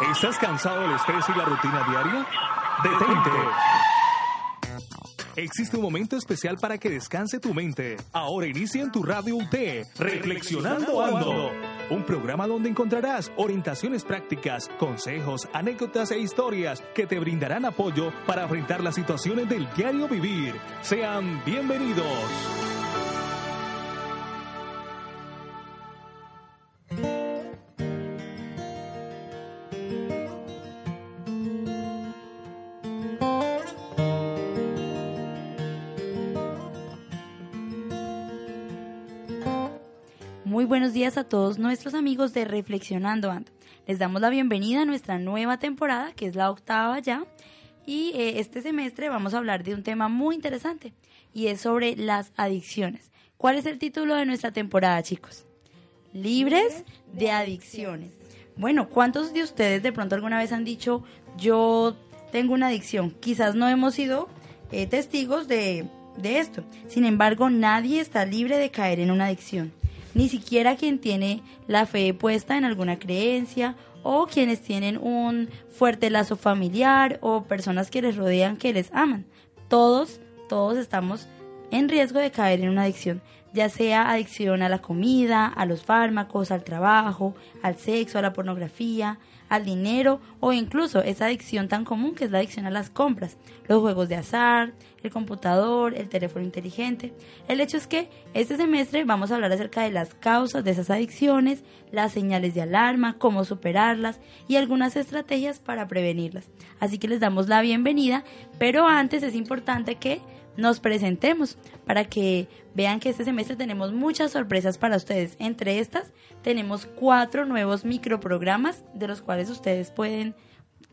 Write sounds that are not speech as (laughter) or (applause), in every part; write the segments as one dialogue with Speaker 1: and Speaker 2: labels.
Speaker 1: ¿Estás cansado del estrés y la rutina diaria? Detente. Existe un momento especial para que descanse tu mente. Ahora inicia en tu radio UT, Reflexionando Ando. Un programa donde encontrarás orientaciones prácticas, consejos, anécdotas e historias que te brindarán apoyo para enfrentar las situaciones del diario vivir. Sean bienvenidos.
Speaker 2: Buenos días a todos nuestros amigos de Reflexionando Ando. Les damos la bienvenida a nuestra nueva temporada, que es la octava ya. Y eh, este semestre vamos a hablar de un tema muy interesante, y es sobre las adicciones. ¿Cuál es el título de nuestra temporada, chicos? Libres de adicciones. Bueno, ¿cuántos de ustedes de pronto alguna vez han dicho, yo tengo una adicción? Quizás no hemos sido eh, testigos de, de esto. Sin embargo, nadie está libre de caer en una adicción ni siquiera quien tiene la fe puesta en alguna creencia o quienes tienen un fuerte lazo familiar o personas que les rodean que les aman. Todos, todos estamos en riesgo de caer en una adicción, ya sea adicción a la comida, a los fármacos, al trabajo, al sexo, a la pornografía, al dinero o incluso esa adicción tan común que es la adicción a las compras, los juegos de azar, el computador, el teléfono inteligente. El hecho es que este semestre vamos a hablar acerca de las causas de esas adicciones, las señales de alarma, cómo superarlas y algunas estrategias para prevenirlas. Así que les damos la bienvenida, pero antes es importante que nos presentemos para que vean que este semestre tenemos muchas sorpresas para ustedes. Entre estas tenemos cuatro nuevos microprogramas de los cuales ustedes pueden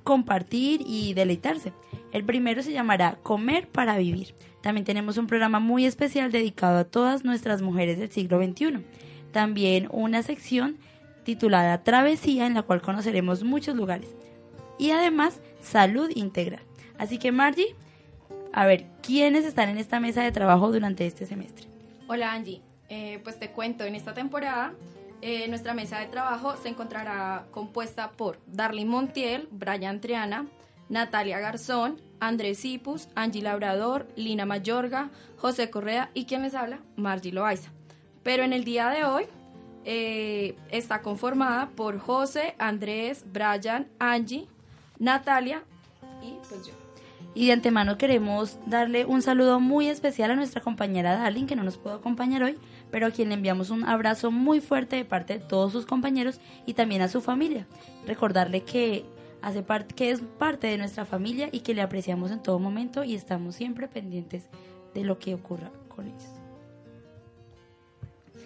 Speaker 2: compartir y deleitarse. El primero se llamará Comer para Vivir. También tenemos un programa muy especial dedicado a todas nuestras mujeres del siglo XXI. También una sección titulada Travesía en la cual conoceremos muchos lugares. Y además Salud Integral. Así que Margie, a ver, ¿quiénes están en esta mesa de trabajo durante este semestre?
Speaker 3: Hola Angie, eh, pues te cuento, en esta temporada eh, nuestra mesa de trabajo se encontrará compuesta por Darlene Montiel, Brian Triana, Natalia Garzón, Andrés Ipus, Angie Labrador, Lina Mayorga, José Correa y quien les habla, Margie Loaiza. Pero en el día de hoy eh, está conformada por José, Andrés, Brian, Angie, Natalia y pues yo.
Speaker 2: Y de antemano queremos darle un saludo muy especial a nuestra compañera Darlene, que no nos pudo acompañar hoy, pero a quien le enviamos un abrazo muy fuerte de parte de todos sus compañeros y también a su familia. Recordarle que hace que es parte de nuestra familia y que le apreciamos en todo momento y estamos siempre pendientes de lo que ocurra con ellos.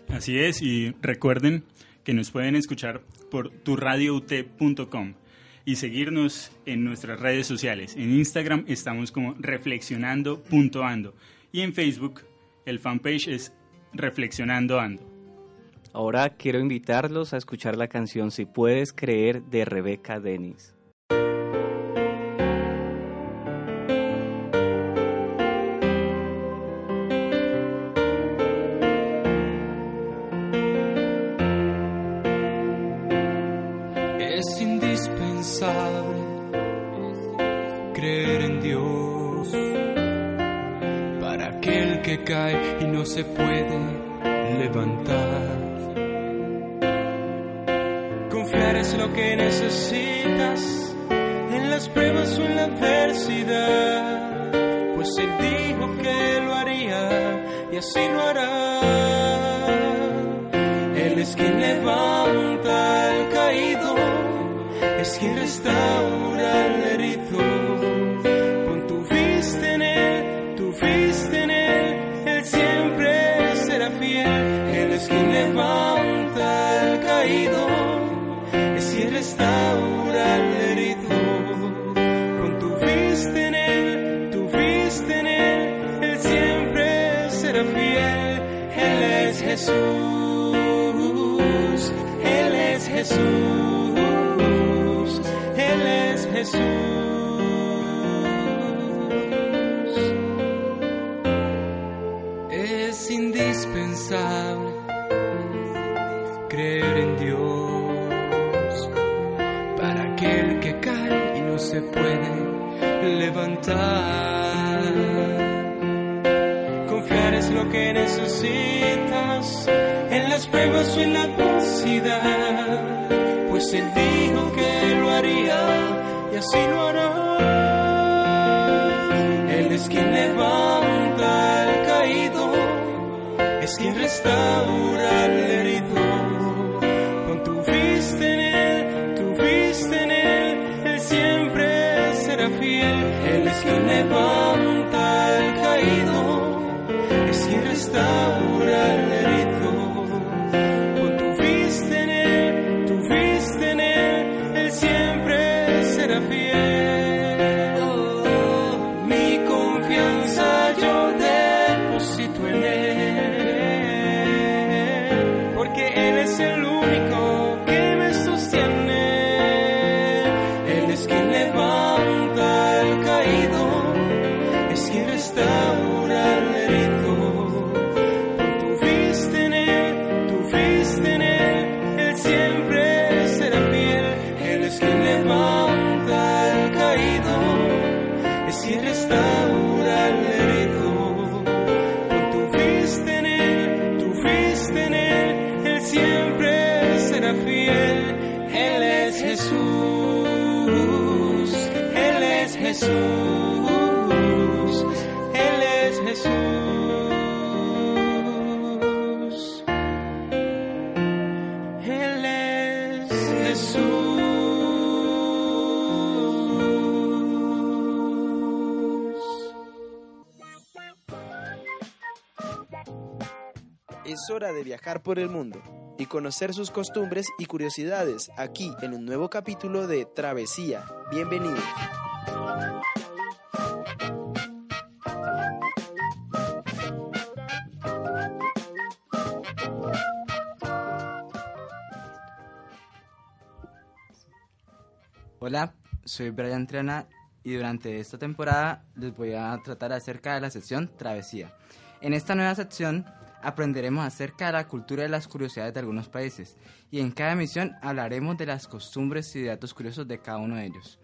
Speaker 4: Así es, y recuerden que nos pueden escuchar por turradiout.com y seguirnos en nuestras redes sociales. En Instagram estamos como reflexionando.ando y en Facebook el fanpage es Reflexionando Ando.
Speaker 5: Ahora quiero invitarlos a escuchar la canción Si puedes creer de Rebeca Denis.
Speaker 6: Se puede levantar. Confiar es lo que necesitas en las pruebas o en la adversidad, pues Él dijo que lo haría y así lo hará. Levantar. Confiar es lo que necesitas en las pruebas o en la adversidad, pues Él dijo que lo haría y así lo hará. Él es quien levanta al caído, es quien restaura al herido. Levanta caído, es quien restaura
Speaker 7: de viajar por el mundo y conocer sus costumbres y curiosidades aquí en un nuevo capítulo de Travesía. Bienvenidos.
Speaker 8: Hola, soy Brian Triana y durante esta temporada les voy a tratar acerca de la sección Travesía. En esta nueva sección aprenderemos acerca de la cultura y las curiosidades de algunos países y en cada emisión hablaremos de las costumbres y datos curiosos de cada uno de ellos.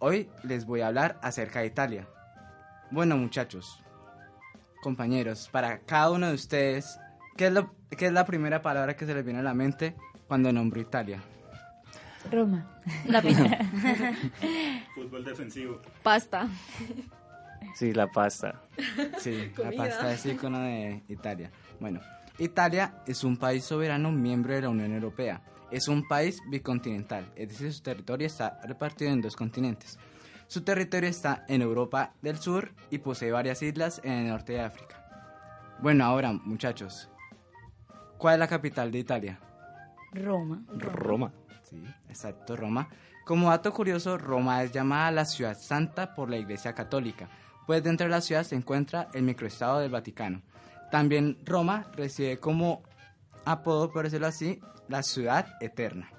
Speaker 8: Hoy les voy a hablar acerca de Italia. Bueno muchachos, compañeros, para cada uno de ustedes, ¿qué es, lo- qué es la primera palabra que se les viene a la mente cuando nombro Italia?
Speaker 2: Roma. La pizza. (laughs)
Speaker 4: Fútbol defensivo.
Speaker 3: Pasta. (laughs)
Speaker 5: Sí, la pasta.
Speaker 8: Sí, la (laughs) pasta es icono de Italia. Bueno, Italia es un país soberano miembro de la Unión Europea. Es un país bicontinental, es decir, su territorio está repartido en dos continentes. Su territorio está en Europa del Sur y posee varias islas en el norte de África. Bueno, ahora, muchachos, ¿cuál es la capital de Italia?
Speaker 2: Roma.
Speaker 5: Roma.
Speaker 8: Sí, exacto, Roma. Como dato curioso, Roma es llamada la ciudad santa por la Iglesia Católica, pues dentro de la ciudad se encuentra el microestado del Vaticano. También Roma recibe como apodo, por decirlo así, la ciudad eterna.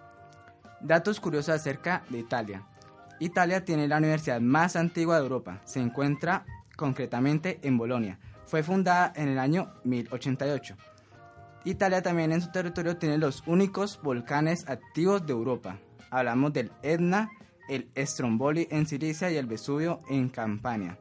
Speaker 8: Datos curiosos acerca de Italia. Italia tiene la universidad más antigua de Europa. Se encuentra concretamente en Bolonia. Fue fundada en el año 1088. Italia también en su territorio tiene los únicos volcanes activos de Europa. Hablamos del Etna, el Stromboli en Sicilia y el Vesubio en Campania.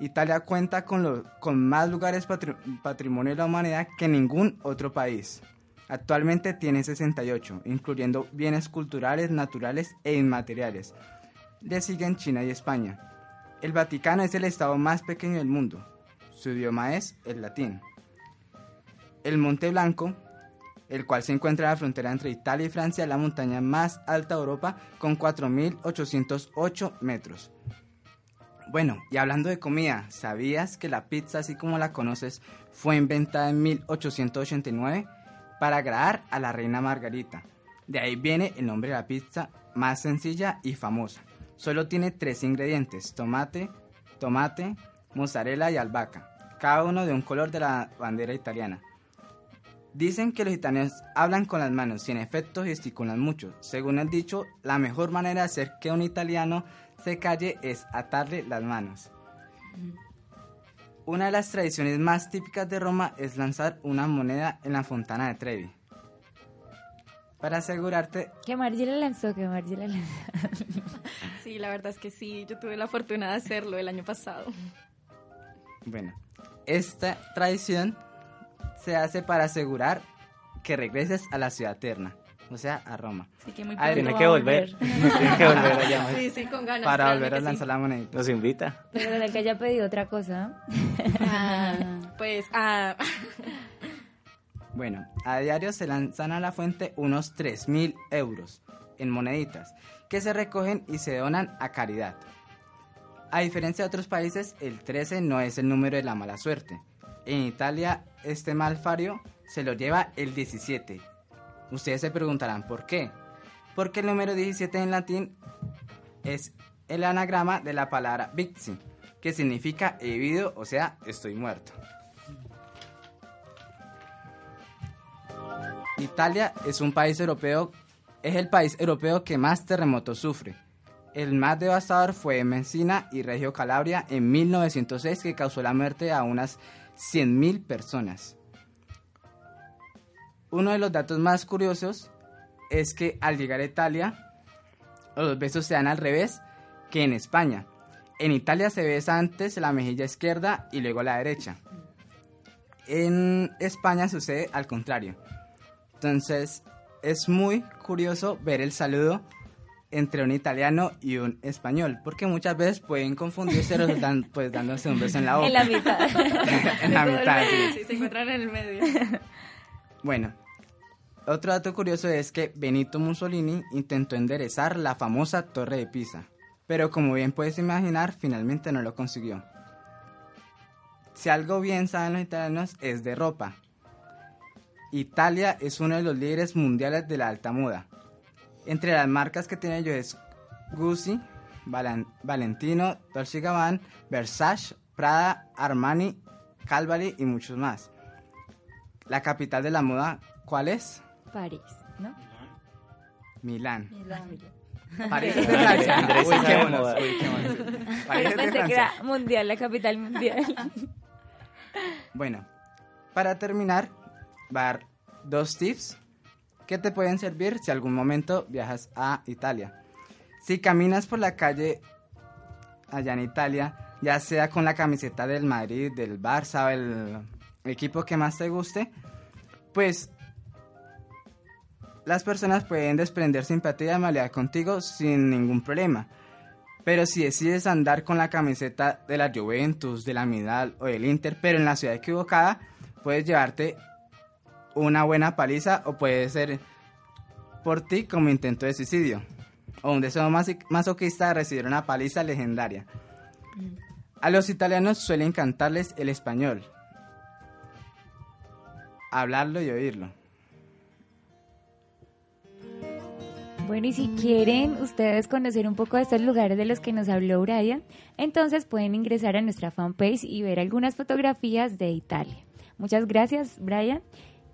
Speaker 8: Italia cuenta con, lo- con más lugares patri- patrimonio de la humanidad que ningún otro país. Actualmente tiene 68, incluyendo bienes culturales, naturales e inmateriales. Le siguen China y España. El Vaticano es el estado más pequeño del mundo. Su idioma es el latín. El Monte Blanco, el cual se encuentra en la frontera entre Italia y Francia, la montaña más alta de Europa con 4.808 metros. Bueno, y hablando de comida, ¿sabías que la pizza, así como la conoces, fue inventada en 1889 para agradar a la reina Margarita? De ahí viene el nombre de la pizza más sencilla y famosa. Solo tiene tres ingredientes, tomate, tomate, mozzarella y albahaca, cada uno de un color de la bandera italiana. Dicen que los italianos hablan con las manos y en efecto gesticulan mucho. Según el dicho, la mejor manera de hacer que un italiano se calle es atarle las manos. Una de las tradiciones más típicas de Roma es lanzar una moneda en la fontana de Trevi. Para asegurarte,
Speaker 9: Que Margie la lanzó, que Margie la lanzó. (laughs)
Speaker 3: Sí, la verdad es que sí, yo tuve la fortuna de hacerlo el año pasado.
Speaker 8: Bueno, esta tradición se hace para asegurar que regreses a la ciudad eterna, o sea, a Roma.
Speaker 2: Así que muy pronto
Speaker 5: Tiene que volver. Tiene que volver allá. (laughs)
Speaker 3: Sí, sí, con ganas.
Speaker 8: Para volver a
Speaker 3: que sí.
Speaker 8: lanzar la moneda.
Speaker 5: Nos invita.
Speaker 9: Pero de que haya pedido otra cosa.
Speaker 3: Ah, pues, ah, (laughs)
Speaker 8: Bueno, a diario se lanzan a la fuente unos 3.000 euros en moneditas que se recogen y se donan a caridad. A diferencia de otros países, el 13 no es el número de la mala suerte. En Italia, este malfario se lo lleva el 17. Ustedes se preguntarán por qué. Porque el número 17 en latín es el anagrama de la palabra vixi, que significa he vivido, o sea, estoy muerto. Italia es un país europeo, es el país europeo que más terremotos sufre. El más devastador fue Messina y Reggio Calabria en 1906 que causó la muerte a unas 100.000 personas. Uno de los datos más curiosos es que al llegar a Italia, los besos se dan al revés que en España. En Italia se besa antes la mejilla izquierda y luego la derecha. En España sucede al contrario. Entonces, es muy curioso ver el saludo entre un italiano y un español, porque muchas veces pueden confundirse resultan, (laughs) pues dándose un beso en la boca.
Speaker 9: En la mitad. (laughs)
Speaker 8: En la mitad, sí,
Speaker 3: se encuentran en el medio.
Speaker 8: Bueno, otro dato curioso es que Benito Mussolini intentó enderezar la famosa Torre de Pisa, pero como bien puedes imaginar, finalmente no lo consiguió. Si algo bien saben los italianos es de ropa. Italia es uno de los líderes mundiales de la alta moda. Entre las marcas que tiene ellos es Gucci, Valen- Valentino, Dolce Gabbana, Versace, Prada, Armani, Calvary y muchos más. La capital de la moda, ¿cuál es?
Speaker 9: París, ¿no?
Speaker 8: Milán.
Speaker 2: Milán. (laughs)
Speaker 8: París es de Francia.
Speaker 5: Andrés
Speaker 8: Uy, qué
Speaker 5: moda.
Speaker 8: monos, uy, qué monos. París es de
Speaker 9: Pensé que
Speaker 8: Francia.
Speaker 9: era mundial, la capital mundial. (laughs)
Speaker 8: Bueno, para terminar, va a dar dos tips que te pueden servir si algún momento viajas a Italia. Si caminas por la calle allá en Italia, ya sea con la camiseta del Madrid, del Barça o el equipo que más te guste, pues las personas pueden desprender simpatía y amabilidad contigo sin ningún problema. Pero si decides andar con la camiseta de la Juventus, de la Midal o del Inter, pero en la ciudad equivocada, puedes llevarte una buena paliza o puede ser por ti como intento de suicidio. O un deseo masoquista de recibir una paliza legendaria. A los italianos suele encantarles el español. Hablarlo y oírlo.
Speaker 9: Bueno, y si quieren ustedes conocer un poco de estos lugares de los que nos habló Brian, entonces pueden ingresar a nuestra fanpage y ver algunas fotografías de Italia. Muchas gracias, Brian,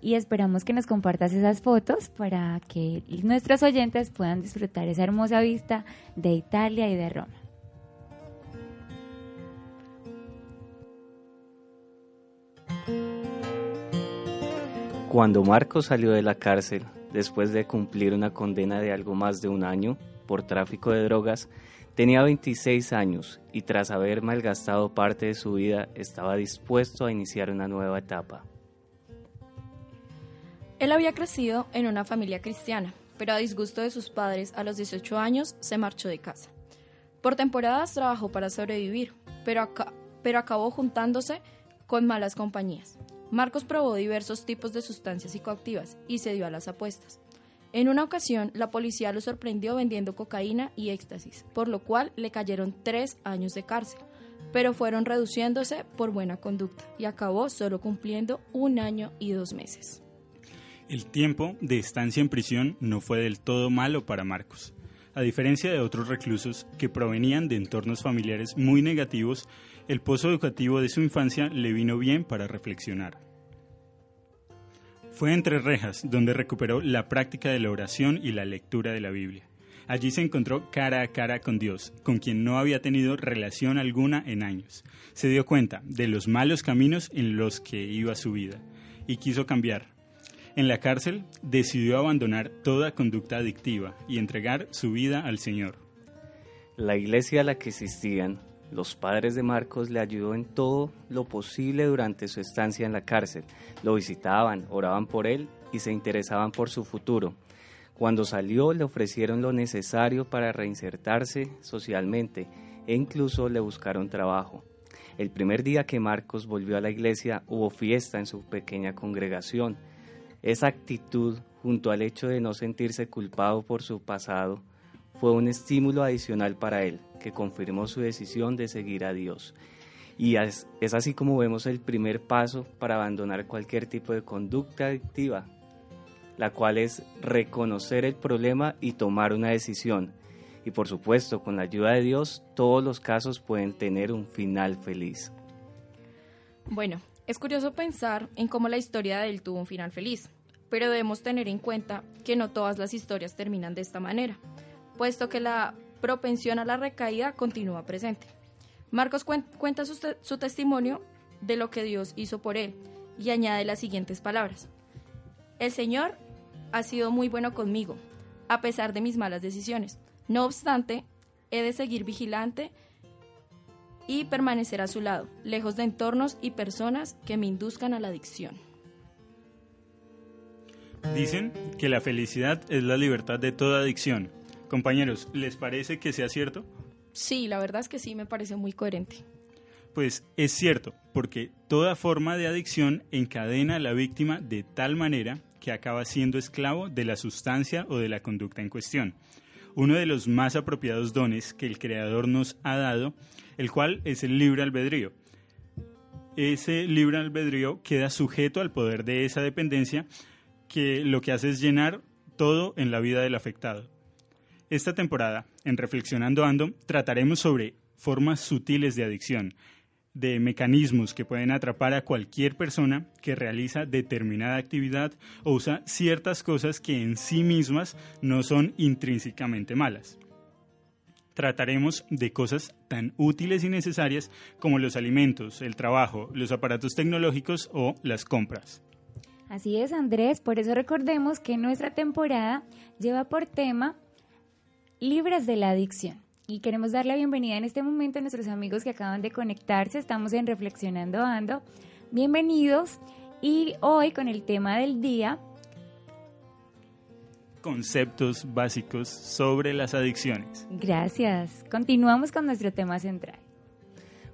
Speaker 9: y esperamos que nos compartas esas fotos para que nuestros oyentes puedan disfrutar esa hermosa vista de Italia y de Roma.
Speaker 5: Cuando Marcos salió de la cárcel, después de cumplir una condena de algo más de un año por tráfico de drogas, tenía 26 años y tras haber malgastado parte de su vida estaba dispuesto a iniciar una nueva etapa.
Speaker 3: Él había crecido en una familia cristiana, pero a disgusto de sus padres, a los 18 años se marchó de casa. Por temporadas trabajó para sobrevivir, pero, pero acabó juntándose con malas compañías. Marcos probó diversos tipos de sustancias psicoactivas y se dio a las apuestas. En una ocasión, la policía lo sorprendió vendiendo cocaína y éxtasis, por lo cual le cayeron tres años de cárcel, pero fueron reduciéndose por buena conducta y acabó solo cumpliendo un año y dos meses.
Speaker 4: El tiempo de estancia en prisión no fue del todo malo para Marcos. A diferencia de otros reclusos que provenían de entornos familiares muy negativos, el pozo educativo de su infancia le vino bien para reflexionar. Fue entre rejas donde recuperó la práctica de la oración y la lectura de la Biblia. Allí se encontró cara a cara con Dios, con quien no había tenido relación alguna en años. Se dio cuenta de los malos caminos en los que iba su vida y quiso cambiar. En la cárcel decidió abandonar toda conducta adictiva y entregar su vida al Señor.
Speaker 5: La iglesia a la que asistían, los padres de Marcos le ayudó en todo lo posible durante su estancia en la cárcel. Lo visitaban, oraban por él y se interesaban por su futuro. Cuando salió le ofrecieron lo necesario para reinsertarse socialmente e incluso le buscaron trabajo. El primer día que Marcos volvió a la iglesia hubo fiesta en su pequeña congregación. Esa actitud, junto al hecho de no sentirse culpado por su pasado, fue un estímulo adicional para él, que confirmó su decisión de seguir a Dios. Y es, así como vemos el primer paso para abandonar cualquier tipo de conducta adictiva, la cual es reconocer el problema y tomar una decisión. Y por supuesto, con la ayuda de Dios, todos los casos pueden tener un final feliz.
Speaker 3: Bueno, es curioso pensar en cómo la historia de él tuvo un final feliz, pero debemos tener en cuenta que no todas las historias terminan de esta manera, puesto que la propensión a la recaída continúa presente. Marcos cuenta su, su testimonio de lo que Dios hizo por él y añade las siguientes palabras. El Señor ha sido muy bueno conmigo, a pesar de mis malas decisiones. No obstante, he de seguir vigilante y permanecer a su lado, lejos de entornos y personas que me induzcan a la adicción.
Speaker 4: Dicen que la felicidad es la libertad de toda adicción. Compañeros, ¿les parece que sea cierto?
Speaker 3: Sí, la verdad es que sí, me parece muy coherente.
Speaker 4: Pues es cierto, porque toda forma de adicción encadena a la víctima de tal manera que acaba siendo esclavo de la sustancia o de la conducta en cuestión. Uno de los más apropiados dones que el Creador nos ha dado, el cual es el libre albedrío. Ese libre albedrío queda sujeto al poder de esa dependencia que lo que hace es llenar todo en la vida del afectado. Esta temporada, en Reflexionando Ando, trataremos sobre formas sutiles de adicción, de mecanismos que pueden atrapar a cualquier persona que realiza determinada actividad o usa ciertas cosas que en sí mismas no son intrínsecamente malas. Trataremos de cosas tan útiles y necesarias como los alimentos, el trabajo, los aparatos tecnológicos o las compras.
Speaker 9: Así es, Andrés, por eso recordemos que nuestra temporada lleva por tema Libres de la Adicción. Y queremos dar la bienvenida en este momento a nuestros amigos que acaban de conectarse. Estamos en Reflexionando Ando. Bienvenidos. Y hoy con el tema del día.
Speaker 4: Conceptos básicos sobre las adicciones.
Speaker 9: Gracias. Continuamos con nuestro tema central.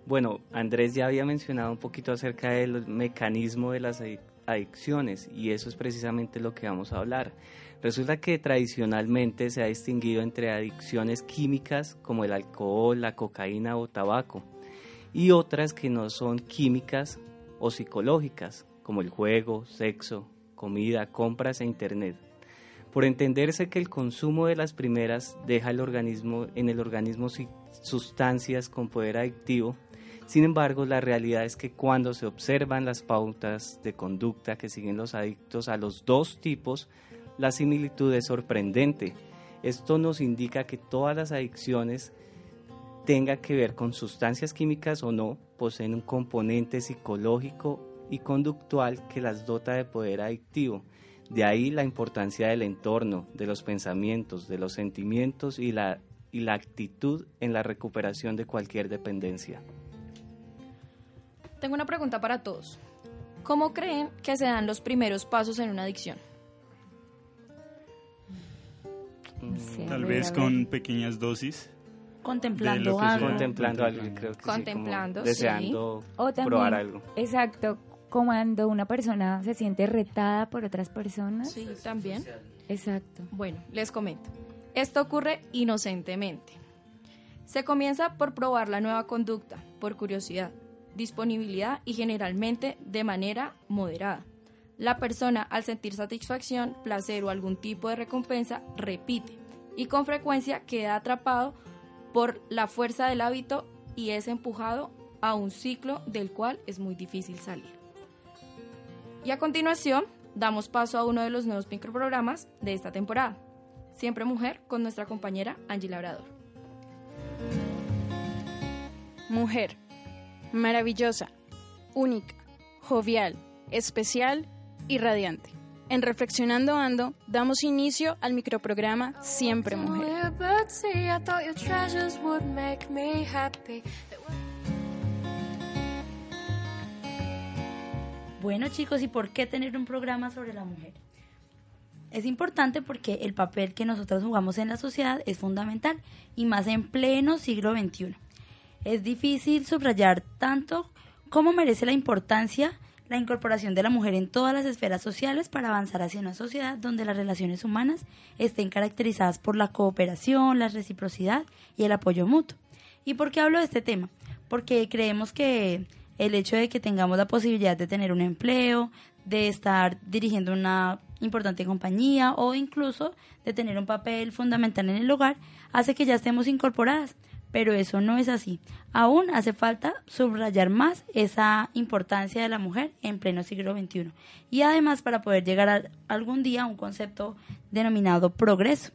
Speaker 5: Bueno, Andrés ya había mencionado un poquito acerca del mecanismo de las adicciones y eso es precisamente lo que vamos a hablar. Resulta que tradicionalmente se ha distinguido entre adicciones químicas como el alcohol, la cocaína o tabaco y otras que no son químicas o psicológicas como el juego, sexo, comida, compras e internet. Por entenderse que el consumo de las primeras deja el organismo, en el organismo sustancias con poder adictivo, sin embargo, la realidad es que cuando se observan las pautas de conducta que siguen los adictos a los dos tipos, la similitud es sorprendente. Esto nos indica que todas las adicciones, tengan que ver con sustancias químicas o no, poseen un componente psicológico y conductual que las dota de poder adictivo. De ahí la importancia del entorno, de los pensamientos, de los sentimientos y la, y la actitud en la recuperación de cualquier dependencia.
Speaker 3: Tengo una pregunta para todos. ¿Cómo creen que se dan los primeros pasos en una adicción?
Speaker 4: Tal vez con pequeñas dosis.
Speaker 2: Contemplando algo.
Speaker 5: Contemplando algo, creo que
Speaker 3: Contemplando,
Speaker 5: sí, deseando
Speaker 9: o también,
Speaker 5: probar algo.
Speaker 9: Exacto, cuando una persona se siente retada por otras personas.
Speaker 3: Sí, también.
Speaker 9: Exacto.
Speaker 3: Bueno, les comento. Esto ocurre inocentemente. Se comienza por probar la nueva conducta, por curiosidad, disponibilidad y generalmente de manera moderada. La persona, al sentir satisfacción, placer o algún tipo de recompensa, repite y con frecuencia queda atrapado por la fuerza del hábito y es empujado a un ciclo del cual es muy difícil salir. Y a continuación, damos paso a uno de los nuevos microprogramas de esta temporada, Siempre Mujer, con nuestra compañera Angie Labrador.
Speaker 10: Mujer, maravillosa, única, jovial, especial y radiante. En Reflexionando Ando damos inicio al microprograma Siempre Mujer.
Speaker 2: Bueno chicos, ¿y por qué tener un programa sobre la mujer? Es importante porque el papel que nosotros jugamos en la sociedad es fundamental y más en pleno siglo XXI. Es difícil subrayar tanto cómo merece la importancia la incorporación de la mujer en todas las esferas sociales para avanzar hacia una sociedad donde las relaciones humanas estén caracterizadas por la cooperación, la reciprocidad y el apoyo mutuo. ¿Y por qué hablo de este tema? Porque creemos que el hecho de que tengamos la posibilidad de tener un empleo, de estar dirigiendo una importante compañía o incluso de tener un papel fundamental en el hogar, hace que ya estemos incorporadas pero eso no es así. Aún hace falta subrayar más esa importancia de la mujer en pleno siglo XXI. Y además para poder llegar algún día a un concepto denominado progreso.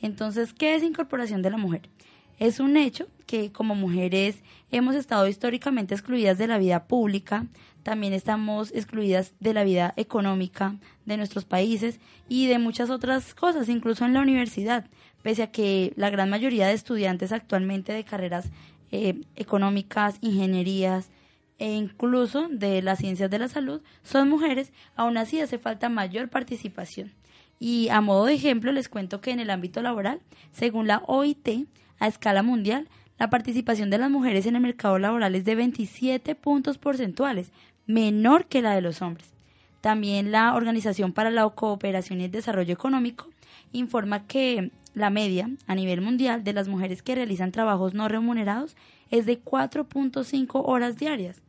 Speaker 2: Entonces, ¿qué es incorporación de la mujer? Es un hecho que como mujeres hemos estado históricamente excluidas de la vida pública, también estamos excluidas de la vida económica de nuestros países y de muchas otras cosas, incluso en la universidad pese a que la gran mayoría de estudiantes actualmente de carreras eh, económicas, ingenierías e incluso de las ciencias de la salud son mujeres, aún así hace falta mayor participación. Y a modo de ejemplo les cuento que en el ámbito laboral, según la OIT, a escala mundial, la participación de las mujeres en el mercado laboral es de 27 puntos porcentuales, menor que la de los hombres. También la Organización para la Cooperación y el Desarrollo Económico informa que la media a nivel mundial de las mujeres que realizan trabajos no remunerados es de 4.5 horas diarias,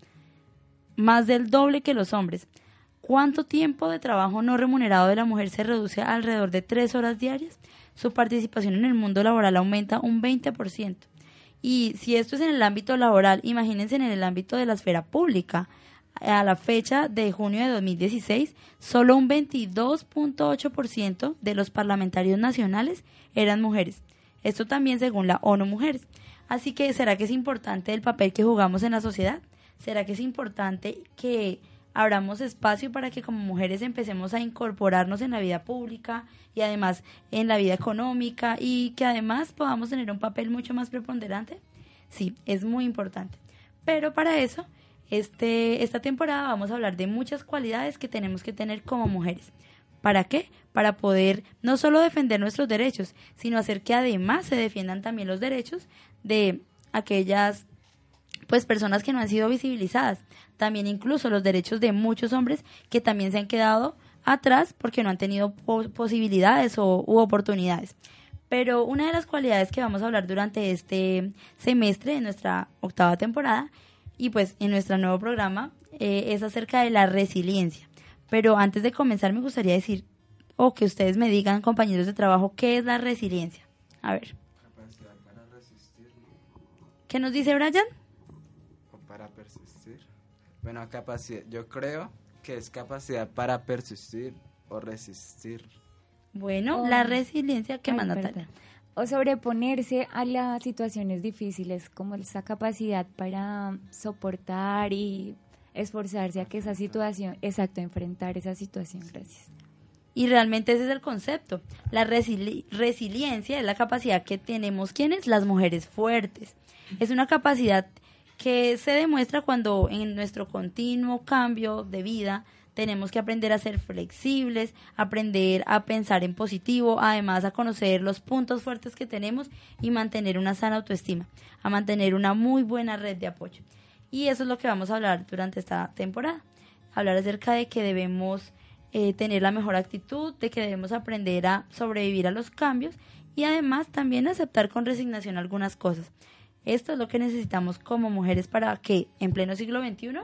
Speaker 2: más del doble que los hombres. ¿Cuánto tiempo de trabajo no remunerado de la mujer se reduce a alrededor de 3 horas diarias? Su participación en el mundo laboral aumenta un 20%. Y si esto es en el ámbito laboral, imagínense en el ámbito de la esfera pública a la fecha de junio de 2016, solo un 22.8% de los parlamentarios nacionales eran mujeres. Esto también según la ONU Mujeres. Así que, ¿será que es importante el papel que jugamos en la sociedad? ¿Será que es importante que abramos espacio para que como mujeres empecemos a incorporarnos en la vida pública y además en la vida económica y que además podamos tener un papel mucho más preponderante? Sí, es muy importante. Pero para eso este, esta temporada vamos a hablar de muchas cualidades que tenemos que tener como mujeres. ¿Para qué? Para poder no solo defender nuestros derechos, sino hacer que además se defiendan también los derechos de aquellas pues personas que no han sido visibilizadas, también incluso los derechos de muchos hombres que también se han quedado atrás porque no han tenido posibilidades o, u oportunidades. Pero una de las cualidades que vamos a hablar durante este semestre de nuestra octava temporada y pues en nuestro nuevo programa eh, es acerca de la resiliencia. Pero antes de comenzar me gustaría decir, o que ustedes me digan, compañeros de trabajo, ¿qué es la resiliencia? A ver.
Speaker 11: Capacidad para resistir.
Speaker 2: ¿Qué nos dice Brian?
Speaker 11: Bueno, capacidad, yo creo que es capacidad para persistir o resistir.
Speaker 2: Bueno,
Speaker 9: Oh.
Speaker 2: la resiliencia, ¿qué
Speaker 9: Ay,
Speaker 2: más,
Speaker 9: perdón.
Speaker 2: Natalia?
Speaker 9: O sobreponerse a las situaciones difíciles, como esa capacidad para soportar y esforzarse a que esa situación, exacto, enfrentar esa situación. Gracias.
Speaker 2: Y realmente ese es el concepto. La resili- resiliencia es la capacidad que tenemos quienes, las mujeres fuertes. Es una capacidad que se demuestra cuando en nuestro continuo cambio de vida tenemos que aprender a ser flexibles, aprender a pensar en positivo, además a conocer los puntos fuertes que tenemos y mantener una sana autoestima, a mantener una muy buena red de apoyo. Y eso es lo que vamos a hablar durante esta temporada. Hablar acerca de que debemos eh, tener la mejor actitud, de que debemos aprender a sobrevivir a los cambios y además también aceptar con resignación algunas cosas. Esto es lo que necesitamos como mujeres para que en pleno siglo XXI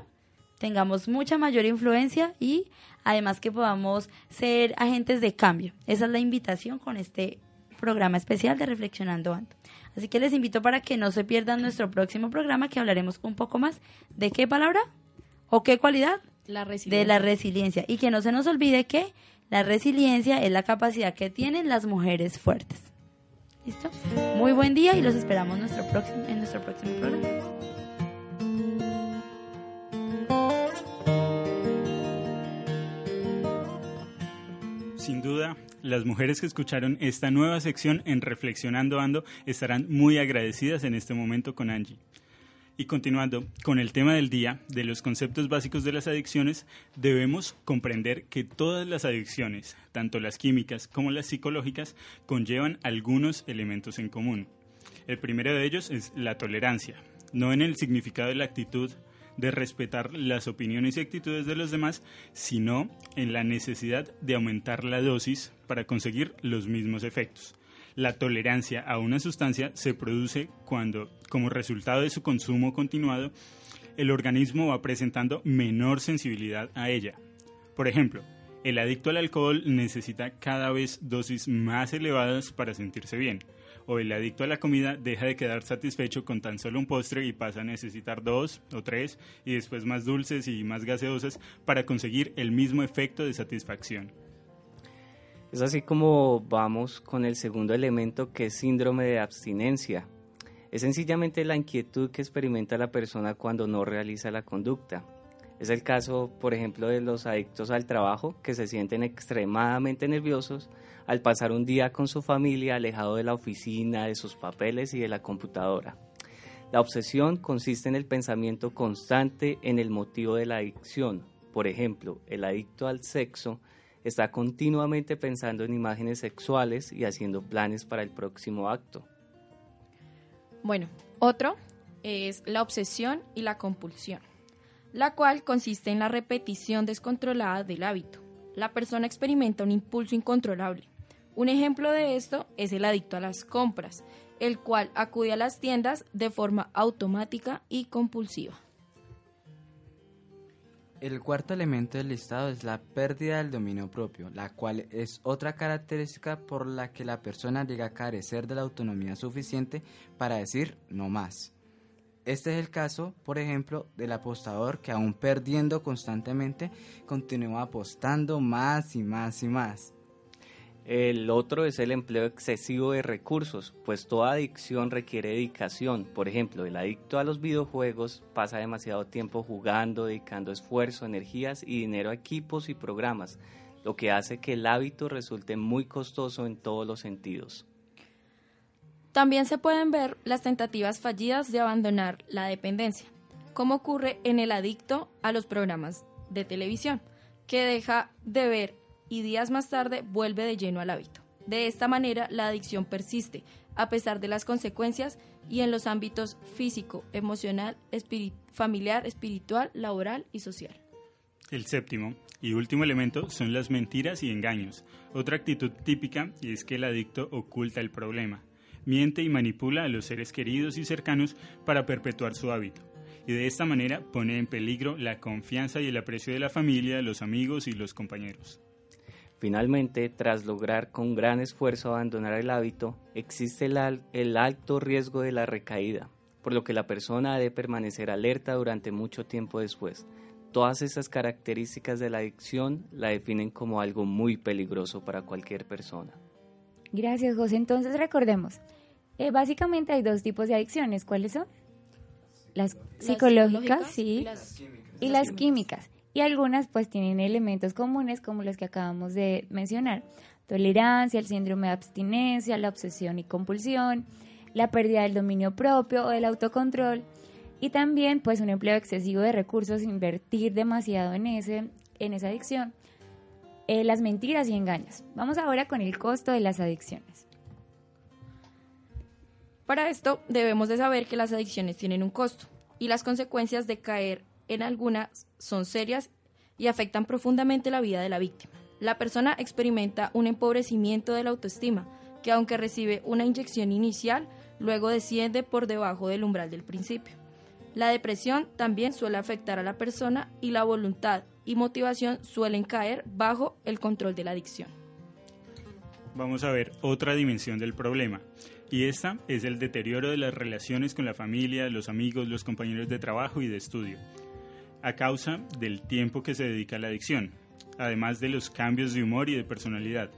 Speaker 2: tengamos mucha mayor influencia y además que podamos ser agentes de cambio. Esa es la invitación con este programa especial de Reflexionando Ando. Así que les invito para que no se pierdan nuestro próximo programa que hablaremos un poco más de qué palabra o qué cualidad
Speaker 3: La
Speaker 2: de la resiliencia y que no se nos olvide que la resiliencia es la capacidad que tienen las mujeres fuertes. ¿Listo? Muy buen día y los esperamos en nuestro próximo programa.
Speaker 4: las mujeres que escucharon esta nueva sección en Reflexionando Ando estarán muy agradecidas en este momento con Angie. Y continuando con el tema del día, de los conceptos básicos de las adicciones, debemos comprender que todas las adicciones, tanto las químicas como las psicológicas, conllevan algunos elementos en común. El primero de ellos es la tolerancia, no en el significado de la actitud de respetar las opiniones y actitudes de los demás, sino en la necesidad de aumentar la dosis para conseguir los mismos efectos. La tolerancia a una sustancia se produce cuando, como resultado de su consumo continuado, el organismo va presentando menor sensibilidad a ella. Por ejemplo, el adicto al alcohol necesita cada vez dosis más elevadas para sentirse bien, o el adicto a la comida deja de quedar satisfecho con tan solo un postre y pasa a necesitar dos o tres y después más dulces y más gaseosas para conseguir el mismo efecto de satisfacción.
Speaker 5: Es así como vamos con el segundo elemento que es síndrome de abstinencia. Es sencillamente la inquietud que experimenta la persona cuando no realiza la conducta. Es el caso, por ejemplo, de los adictos al trabajo que se sienten extremadamente nerviosos al pasar un día con su familia alejado de la oficina, de sus papeles y de la computadora. La obsesión consiste en el pensamiento constante en el motivo de la adicción. Por ejemplo, el adicto al sexo está continuamente pensando en imágenes sexuales y haciendo planes para el próximo acto.
Speaker 3: Bueno, otro es la obsesión y la compulsión, la cual consiste en la repetición descontrolada del hábito. La persona experimenta un impulso incontrolable. Un ejemplo de esto es el adicto a las compras, el cual acude a las tiendas de forma automática y compulsiva.
Speaker 8: El cuarto elemento del listado es la pérdida del dominio propio, la cual es otra característica por la que la persona llega a carecer de la autonomía suficiente para decir no más. Este es el caso, por ejemplo, del apostador que aún perdiendo constantemente continúa apostando más y más y más.
Speaker 5: El otro es el empleo excesivo de recursos, pues toda adicción requiere dedicación. Por ejemplo, el adicto a los videojuegos pasa demasiado tiempo jugando, dedicando esfuerzo, energías y dinero a equipos y programas, lo que hace que el hábito resulte muy costoso en todos los sentidos.
Speaker 3: También se pueden ver las tentativas fallidas de abandonar la dependencia, como ocurre en el adicto a los programas de televisión, que deja de ver y días más tarde vuelve de lleno al hábito. De esta manera, la adicción persiste, a pesar de las consecuencias y en los ámbitos físico, emocional, familiar, espiritual, laboral y social.
Speaker 4: El séptimo y último elemento son las mentiras y engaños. Otra actitud típica es que el adicto oculta el problema, miente y manipula a los seres queridos y cercanos para perpetuar su hábito. Y de esta manera pone en peligro la confianza y el aprecio de la familia, los amigos y los compañeros.
Speaker 5: Finalmente, tras lograr con gran esfuerzo abandonar el hábito, existe el, alto riesgo de la recaída, por lo que la persona ha de permanecer alerta durante mucho tiempo después. Todas esas características de la adicción la definen como algo muy peligroso para cualquier persona.
Speaker 9: Gracias, José. Entonces recordemos, eh, básicamente hay dos tipos de adicciones. ¿Cuáles son? Las psicológicas, sí, y las químicas y algunas pues tienen elementos comunes como los que acabamos de mencionar. Tolerancia, el síndrome de abstinencia, la obsesión y compulsión, la pérdida del dominio propio o del autocontrol y también pues un empleo excesivo de recursos, invertir demasiado en, ese, en esa adicción, eh, las mentiras y engaños. Vamos ahora con el costo de las adicciones.
Speaker 3: Para esto debemos de saber que las adicciones tienen un costo y las consecuencias de caer en algunas son serias y afectan profundamente la vida de la víctima. La persona experimenta un empobrecimiento de la autoestima, que aunque recibe una inyección inicial, luego desciende por debajo del umbral del principio. La depresión también suele afectar a la persona y la voluntad y motivación suelen caer bajo el control de la adicción.
Speaker 4: Vamos a ver otra dimensión del problema, y esta es el deterioro de las relaciones con la familia, los amigos, los compañeros de trabajo y de estudio a causa del tiempo que se dedica a la adicción, además de los cambios de humor y de personalidad,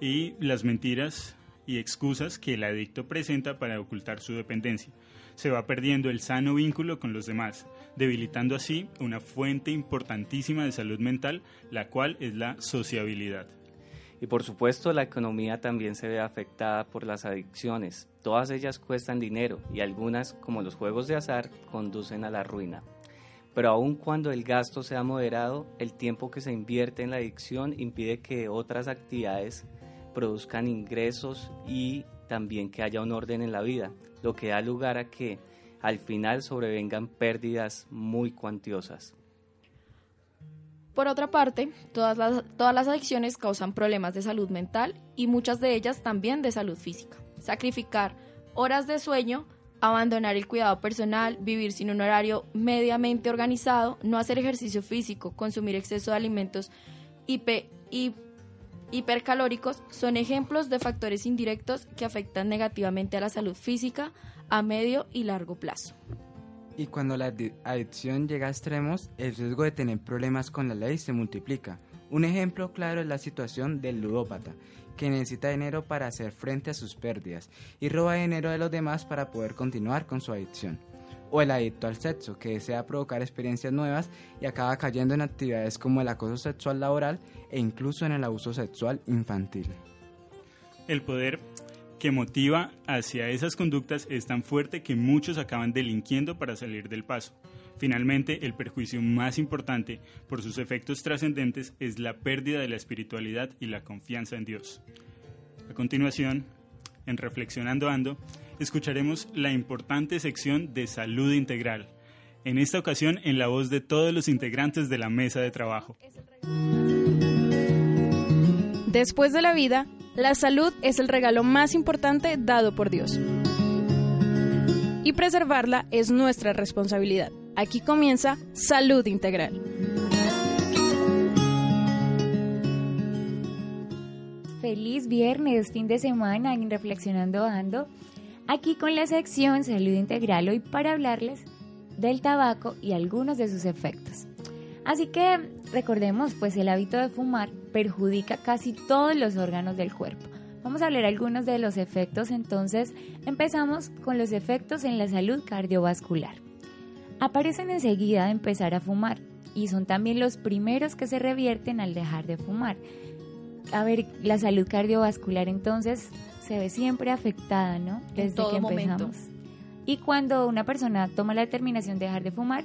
Speaker 4: y las mentiras y excusas que el adicto presenta para ocultar su dependencia. Se va perdiendo el sano vínculo con los demás, debilitando así una fuente importantísima de salud mental, la cual es la sociabilidad.
Speaker 5: Y por supuesto la economía también se ve afectada por las adicciones. Todas ellas cuestan dinero y algunas, como los juegos de azar, conducen a la ruina. Pero aun cuando el gasto sea moderado, el tiempo que se invierte en la adicción impide que otras actividades produzcan ingresos y también que haya un orden en la vida, lo que da lugar a que al final sobrevengan pérdidas muy cuantiosas.
Speaker 3: Por otra parte, todas las, todas las adicciones causan problemas de salud mental y muchas de ellas también de salud física. Sacrificar horas de sueño, abandonar el cuidado personal, vivir sin un horario mediamente organizado, no hacer ejercicio físico, consumir exceso de alimentos hipe- hi- hipercalóricos son ejemplos de factores indirectos que afectan negativamente a la salud física a medio y largo plazo.
Speaker 8: Y cuando la adi- adicción llega a extremos, el riesgo de tener problemas con la ley se multiplica. Un ejemplo claro es la situación del ludópata, que necesita dinero para hacer frente a sus pérdidas y roba dinero de los demás para poder continuar con su adicción. O el adicto al sexo, que desea provocar experiencias nuevas y acaba cayendo en actividades como el acoso sexual laboral e incluso en el abuso sexual infantil.
Speaker 4: El poder que motiva hacia esas conductas es tan fuerte que muchos acaban delinquiendo para salir del paso. Finalmente, el perjuicio más importante por sus efectos trascendentes es la pérdida de la espiritualidad y la confianza en Dios. A continuación, en Reflexionando Ando, escucharemos la importante sección de salud integral, en esta ocasión en la voz de todos los integrantes de la mesa de trabajo.
Speaker 10: Después de la vida, la salud es el regalo más importante dado por Dios. Y preservarla es nuestra responsabilidad. Aquí comienza Salud Integral.
Speaker 9: Feliz viernes, fin de semana en Reflexionando Ando. Aquí con la sección Salud Integral hoy para hablarles del tabaco y algunos de sus efectos. Así que recordemos, pues el hábito de fumar perjudica casi todos los órganos del cuerpo. Vamos a hablar algunos de los efectos, entonces empezamos con los efectos en la salud cardiovascular. Aparecen enseguida de empezar a fumar y son también los primeros que se revierten al dejar de fumar. A ver, la salud cardiovascular entonces se ve siempre afectada, ¿no? Desde
Speaker 3: todo
Speaker 9: que
Speaker 3: momento.
Speaker 9: empezamos. Y cuando una persona toma la determinación de dejar de fumar,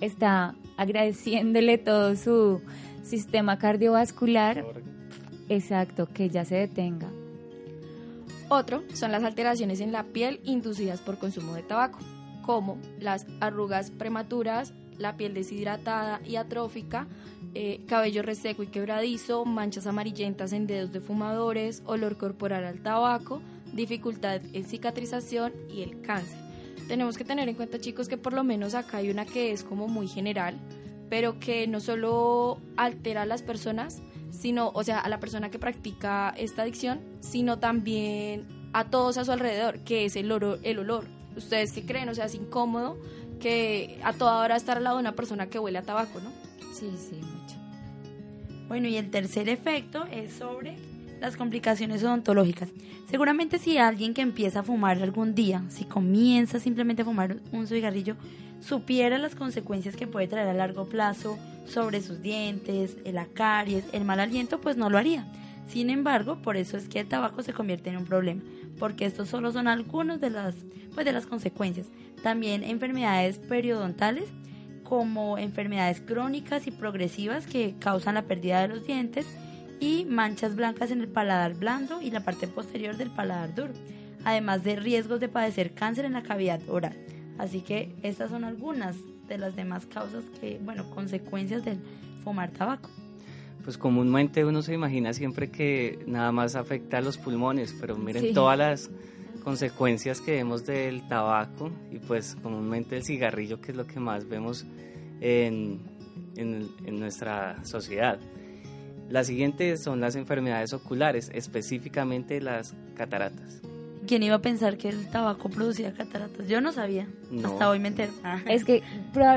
Speaker 9: está agradeciéndole todo su sistema cardiovascular, exacto, que ya se detenga.
Speaker 3: Otro son las alteraciones en la piel inducidas por consumo de tabaco, como las arrugas prematuras, la piel deshidratada y atrófica, eh, cabello reseco y quebradizo, manchas amarillentas en dedos de fumadores, olor corporal al tabaco, dificultad en cicatrización y el cáncer. Tenemos que tener en cuenta chicos que por lo menos acá hay una que es como muy general, pero que no solo altera a las personas, sino, o sea, a la persona que practica esta adicción, sino también a todos a su alrededor, que es el, oro- el olor. ¿Ustedes qué creen? O sea, es incómodo que a toda hora estar al lado de una persona que huele a tabaco, ¿no?
Speaker 9: Sí, sí, mucho.
Speaker 2: Bueno, y el tercer efecto es sobre las complicaciones odontológicas. Seguramente si alguien que empieza a fumar algún día, si comienza simplemente a fumar un cigarrillo, supiera las consecuencias que puede traer a largo plazo sobre sus dientes, la caries, el mal aliento, pues no lo haría. Sin embargo, por eso es que el tabaco se convierte en un problema, porque estos solo son algunos de las, pues, de las consecuencias. También enfermedades periodontales, como enfermedades crónicas y progresivas que causan la pérdida de los dientes y manchas blancas en el paladar blando y la parte posterior del paladar duro, además de riesgos de padecer cáncer en la cavidad oral. Así que estas son algunas de las demás causas que, bueno, consecuencias del fumar tabaco.
Speaker 5: Pues comúnmente uno se imagina siempre que nada más afecta a los pulmones, pero miren
Speaker 9: Sí.
Speaker 5: todas las consecuencias que vemos del tabaco y pues comúnmente el cigarrillo que es lo que más vemos en, en- en nuestra sociedad. Las siguientes son las enfermedades oculares, específicamente las cataratas.
Speaker 2: ¿Quién iba a pensar que el tabaco producía cataratas? Yo no sabía.
Speaker 5: No.
Speaker 2: Hasta hoy me enteré. Ah.
Speaker 9: Es que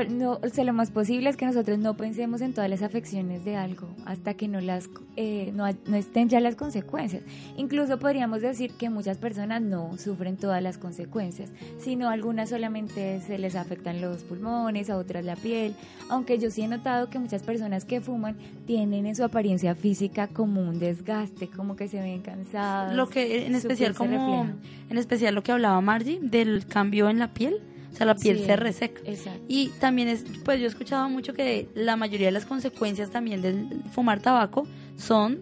Speaker 9: no, o sea, lo más posible es que nosotros no pensemos en todas las afecciones de algo hasta que no las eh, no, no estén ya las consecuencias. Incluso podríamos decir que muchas personas no sufren todas las consecuencias, sino algunas solamente se les afectan los pulmones, a otras la piel. Aunque yo sí he notado que muchas personas que fuman tienen en su apariencia física como un desgaste, como que se ven cansadas.
Speaker 2: Lo que en especial como
Speaker 9: refleja.
Speaker 2: En especial lo que hablaba Margie del cambio en la piel, o sea, la piel
Speaker 9: Sí,
Speaker 2: se reseca.
Speaker 9: Exacto.
Speaker 2: Y también es, pues yo he escuchado mucho que la mayoría de las consecuencias también del fumar tabaco son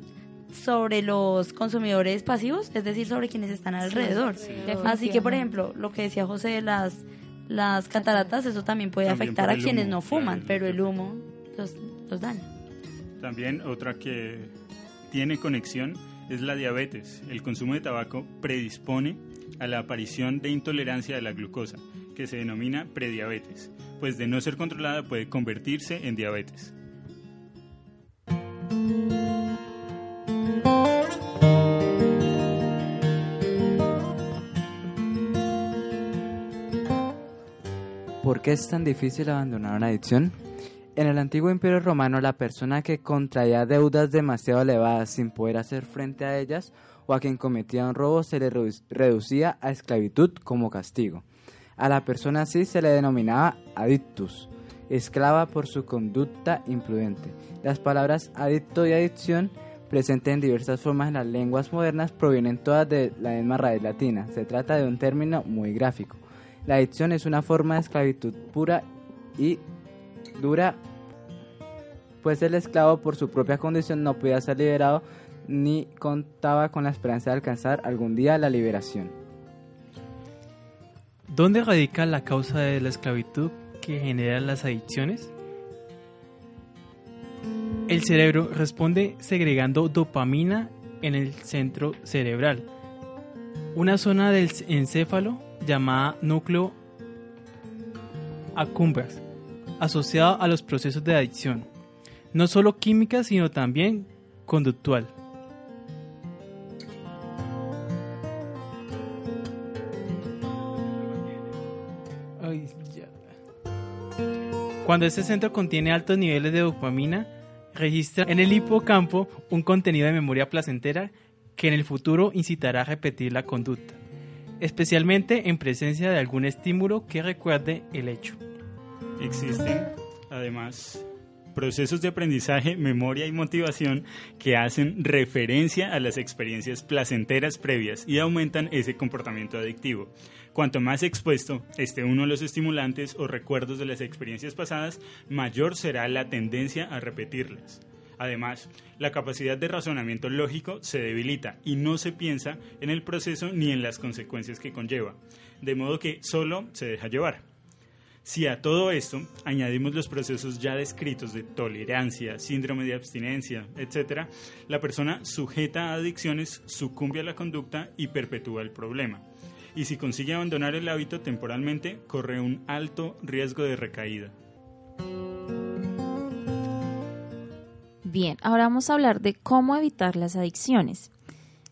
Speaker 2: sobre los consumidores pasivos, es decir, sobre quienes están alrededor. Así que, por ejemplo, lo que decía José de las, las cataratas, eso también puede
Speaker 4: También
Speaker 2: afectar a
Speaker 4: el
Speaker 2: quienes
Speaker 4: humo,
Speaker 2: no fuman,
Speaker 4: claro,
Speaker 2: pero el humo los, los daña.
Speaker 4: También otra que tiene conexión es la diabetes. El consumo de tabaco predispone a la aparición de intolerancia a la glucosa, que se denomina prediabetes, pues de no ser controlada puede convertirse en diabetes.
Speaker 8: ¿Por qué es tan difícil abandonar una adicción? En el antiguo imperio romano, la persona que contraía deudas demasiado elevadas sin poder hacer frente a ellas o a quien cometía un robo se le redu- reducía a esclavitud como castigo. A la persona así se le denominaba adictus, esclava por su conducta imprudente. Las palabras adicto y adicción, presentes en diversas formas en las lenguas modernas, provienen todas de la misma raíz latina. Se trata de un término muy gráfico. La adicción es una forma de esclavitud pura y dura, pues el esclavo por su propia condición no podía ser liberado ni contaba con la esperanza de alcanzar algún día la liberación.
Speaker 12: ¿Dónde radica la causa de la esclavitud que genera las adicciones? El cerebro responde segregando dopamina en el centro cerebral, una zona del encéfalo llamada núcleo accumbens, asociada a los procesos de adicción, no solo química sino también conductual. Cuando este centro contiene altos niveles de dopamina, registra en el hipocampo un contenido de memoria placentera que en el futuro incitará a repetir la conducta, especialmente en presencia de algún estímulo que recuerde el hecho.
Speaker 4: Existen, además, procesos de aprendizaje, memoria y motivación que hacen referencia a las experiencias placenteras previas y aumentan ese comportamiento adictivo. Cuanto más expuesto esté uno a los estimulantes o recuerdos de las experiencias pasadas, mayor será la tendencia a repetirlas. Además, la capacidad de razonamiento lógico se debilita y no se piensa en el proceso ni en las consecuencias que conlleva, de modo que solo se deja llevar. Si a todo esto añadimos los procesos ya descritos de tolerancia, síndrome de abstinencia, etc., la persona sujeta a adicciones sucumbe a la conducta y perpetúa el problema. Y si consigue abandonar el hábito temporalmente, corre un alto riesgo de recaída.
Speaker 13: Bien, ahora vamos a hablar de cómo evitar las adicciones.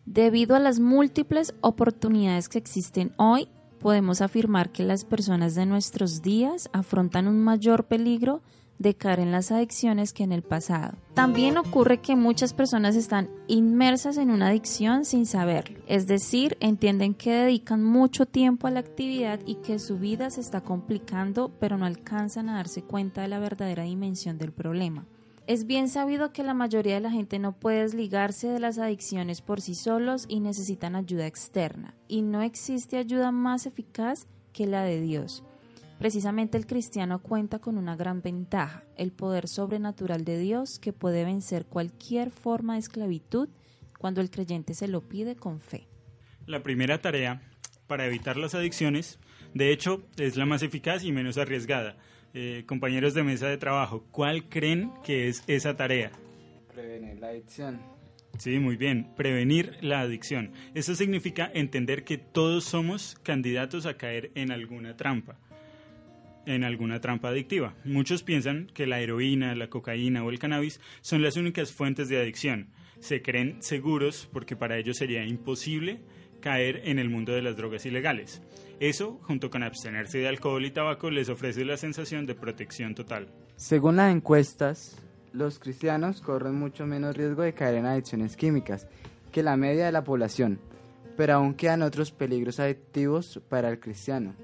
Speaker 13: Debido a las múltiples oportunidades que existen hoy, podemos afirmar que las personas de nuestros días afrontan un mayor peligro de caer en las adicciones que en el pasado. También ocurre que muchas personas están inmersas en una adicción sin saberlo, es decir, entienden que dedican mucho tiempo a la actividad y que su vida se está complicando, pero no alcanzan a darse cuenta de la verdadera dimensión del problema. Es bien sabido que la mayoría de la gente no puede desligarse de las adicciones por sí solos y necesitan ayuda externa, y no existe ayuda más eficaz que la de Dios. Precisamente el cristiano cuenta con una gran ventaja, el poder sobrenatural de Dios que puede vencer cualquier forma de esclavitud cuando el creyente se lo pide con fe.
Speaker 4: La primera tarea para evitar las adicciones, de hecho, es la más eficaz y menos arriesgada. Eh, compañeros de mesa de trabajo, ¿cuál creen que es esa tarea?
Speaker 11: Prevenir la adicción.
Speaker 4: Sí, muy bien, prevenir la adicción. Eso significa entender que todos somos candidatos a caer en alguna trampa, en alguna trampa adictiva. Muchos piensan que la heroína, la cocaína o el cannabis son las únicas fuentes de adicción. se creen seguros porque para ellos sería imposible caer en el mundo de las drogas ilegales. Eso, junto con abstenerse de alcohol y tabaco, les ofrece la sensación de protección total.
Speaker 8: Según las encuestas, los cristianos corren mucho menos riesgo de caer en adicciones químicas que la media de la población, pero aún quedan otros peligros adictivos para el cristiano.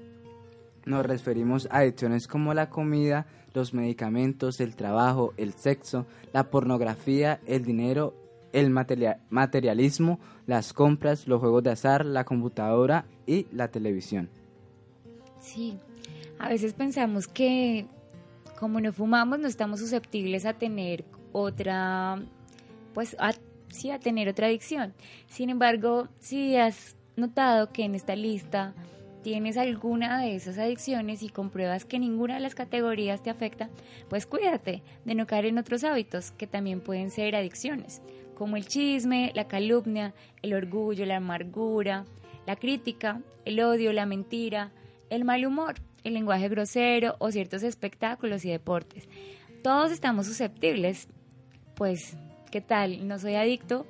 Speaker 8: Nos referimos a adicciones como la comida, los medicamentos, el trabajo, el sexo, la pornografía, el dinero, el materialismo, las compras, los juegos de azar, la computadora y la televisión.
Speaker 9: Sí, a veces pensamos que como no fumamos no estamos susceptibles a tener otra, pues sí, a tener otra adicción. Sin embargo, si has notado que en esta lista tienes alguna de esas adicciones y compruebas que ninguna de las categorías te afecta, pues cuídate de no caer en otros hábitos que también pueden ser adicciones, como el chisme, la calumnia, el orgullo, la amargura, la crítica, el odio, la mentira, el mal humor, el lenguaje grosero o ciertos espectáculos y deportes. Todos estamos susceptibles, pues, ¿qué tal? No soy adicto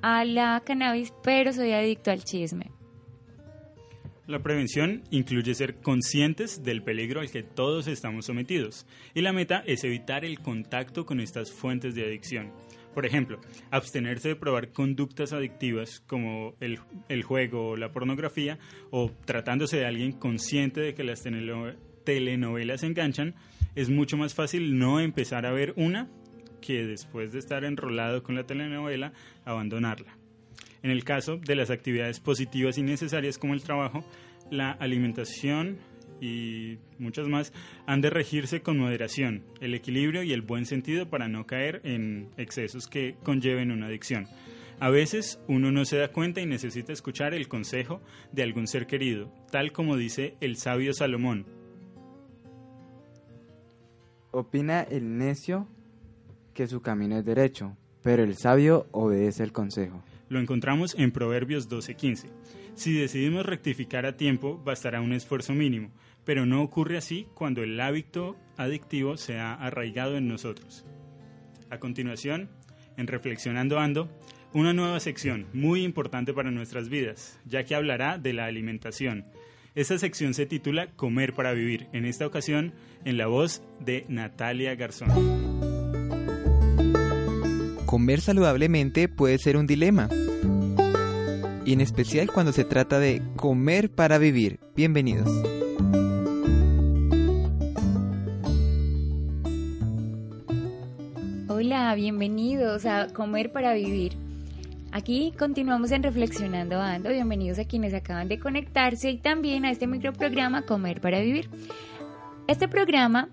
Speaker 9: a la cannabis, pero soy adicto al chisme.
Speaker 4: La prevención incluye ser conscientes del peligro al que todos estamos sometidos y la meta es evitar el contacto con estas fuentes de adicción. Por ejemplo, abstenerse de probar conductas adictivas como el, juego o la pornografía o tratándose de alguien consciente de que las telenovelas enganchan, es mucho más fácil no empezar a ver una que después de estar enrolado con la telenovela abandonarla. En el caso de las actividades positivas y necesarias como el trabajo, la alimentación y muchas más han de regirse con moderación, el equilibrio y el buen sentido para no caer en excesos que conlleven una adicción. A veces uno no se da cuenta y necesita escuchar el consejo de algún ser querido, tal como dice el sabio Salomón.
Speaker 8: Opina el necio que su camino es derecho, pero el sabio obedece el consejo.
Speaker 4: Lo encontramos en Proverbios 12:15. Si decidimos rectificar a tiempo, bastará un esfuerzo mínimo, pero no ocurre así cuando el hábito adictivo se ha arraigado en nosotros. A continuación, en Reflexionando Ando, una nueva sección muy importante para nuestras vidas, ya que hablará de la alimentación. Esta sección se titula Comer para Vivir, en esta ocasión en la voz de Natalia Garzón.
Speaker 14: Comer saludablemente puede ser un dilema. Y en especial cuando se trata de comer para vivir. Bienvenidos.
Speaker 9: Hola, bienvenidos a Comer para Vivir. Aquí continuamos en Reflexionando Ando. Bienvenidos a quienes acaban de conectarse y también a este microprograma Comer para Vivir. Este programa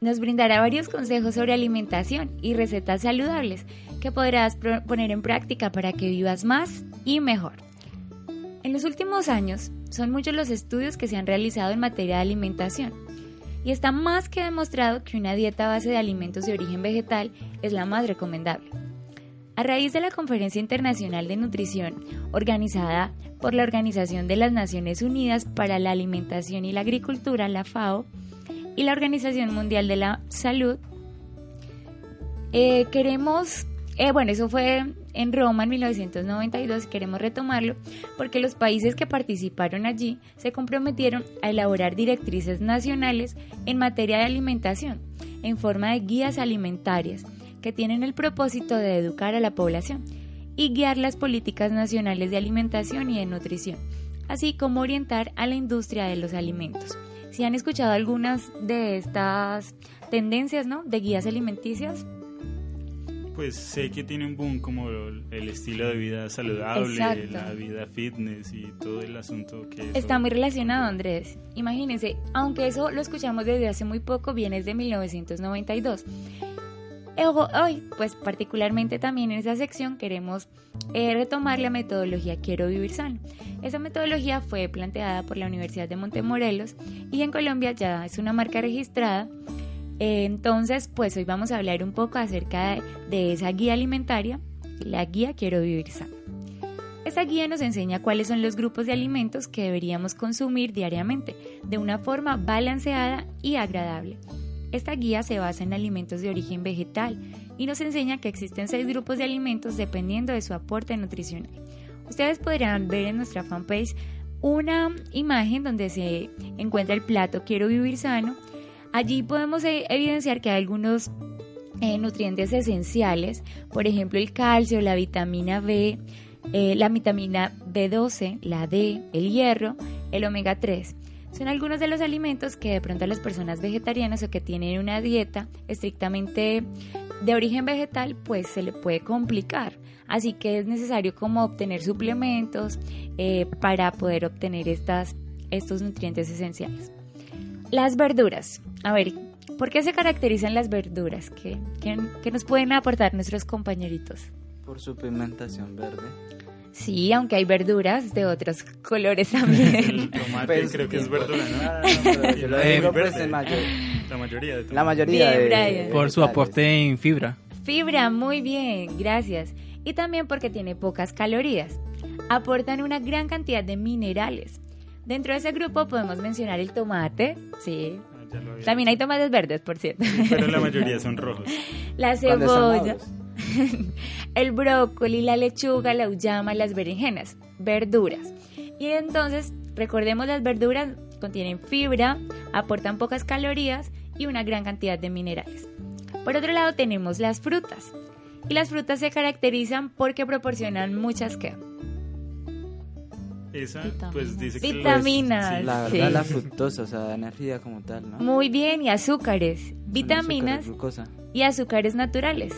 Speaker 9: nos brindará varios consejos sobre alimentación y recetas saludables que podrás poner en práctica para que vivas más y mejor. En los últimos años, son muchos los estudios que se han realizado en materia de alimentación y está más que demostrado que una dieta base de alimentos de origen vegetal es la más recomendable. A raíz de la Conferencia Internacional de Nutrición, organizada por la Organización de las Naciones Unidas para la Alimentación y la Agricultura, la FAO, y la Organización Mundial de la Salud, eh, queremos, eh, bueno, eso fue en Roma en 1992, queremos retomarlo, porque los países que participaron allí se comprometieron a elaborar directrices nacionales en materia de alimentación, en forma de guías alimentarias, que tienen el propósito de educar a la población y guiar las políticas nacionales de alimentación y de nutrición, así como orientar a la industria de los alimentos. Si han escuchado algunas de estas tendencias, ¿no? De guías alimenticias.
Speaker 4: Pues sé que tiene un boom como el estilo de vida saludable, la vida fitness y todo el asunto que...
Speaker 9: Está muy relacionado, Andrés. Imagínense, aunque eso lo escuchamos desde hace muy poco, viene de 1992 hoy, pues particularmente también en esa sección queremos eh, retomar la metodología Quiero Vivir Sano. Esa metodología fue planteada por la Universidad de Montemorelos y en Colombia ya es una marca registrada. Entonces, pues hoy vamos a hablar un poco acerca de, esa guía alimentaria, la guía Quiero Vivir Sano. Esa guía nos enseña cuáles son los grupos de alimentos que deberíamos consumir diariamente de una forma balanceada y agradable Esta guía se basa en alimentos de origen vegetal y nos enseña que existen seis grupos de alimentos dependiendo de su aporte nutricional. Ustedes podrán ver en nuestra fanpage una imagen donde se encuentra el plato Quiero vivir sano. Allí podemos e- evidenciar que hay algunos eh, nutrientes esenciales, por ejemplo el calcio, la vitamina B, eh, la vitamina B12, la D, el hierro, el omega 3. Son algunos de los alimentos que de pronto a las personas vegetarianas o que tienen una dieta estrictamente de origen vegetal, pues se le puede complicar. Así que es necesario como obtener suplementos eh, para poder obtener estos nutrientes esenciales. Las verduras. A ver, ¿por qué se caracterizan las verduras? ¿Qué, qué, qué nos pueden aportar nuestros compañeritos?
Speaker 11: Por su pigmentación verde.
Speaker 9: Sí, aunque hay verduras de otros (laughs) colores (laughs) también.
Speaker 4: El tomate
Speaker 11: Pues,
Speaker 4: creo que es verdura, ¿no?
Speaker 11: No, pero yo lo
Speaker 4: Y (laughs) el
Speaker 11: digo, pues,
Speaker 4: verde.
Speaker 11: en mayor-
Speaker 4: La mayoría de
Speaker 11: La mayoría
Speaker 9: Bien,
Speaker 11: de...
Speaker 9: Brian.
Speaker 12: Por su aporte en fibra.
Speaker 9: Fibra, muy bien, gracias. Y también porque tiene pocas calorías. Aportan una gran cantidad de minerales. Dentro de ese grupo podemos mencionar el tomate, sí.
Speaker 4: Ah,
Speaker 9: También hay tomates verdes, por cierto.
Speaker 4: Pero la mayoría (laughs) son rojos.
Speaker 9: La cebolla, (laughs) el brócoli, la lechuga, la uyama, las berenjenas, verduras. Y entonces, recordemos las verduras contienen fibra, aportan pocas calorías y una gran cantidad de minerales. Por otro lado tenemos las frutas. Y las frutas se caracterizan porque proporcionan muchas que
Speaker 4: Esa, pues dice que...
Speaker 9: Vitaminas.
Speaker 4: sí.
Speaker 11: La
Speaker 9: Sí.
Speaker 11: verdad, la fructosa, o sea, da energía como tal, ¿no?
Speaker 9: muy bien y azúcares,
Speaker 11: Son
Speaker 9: vitaminas y azúcares naturales,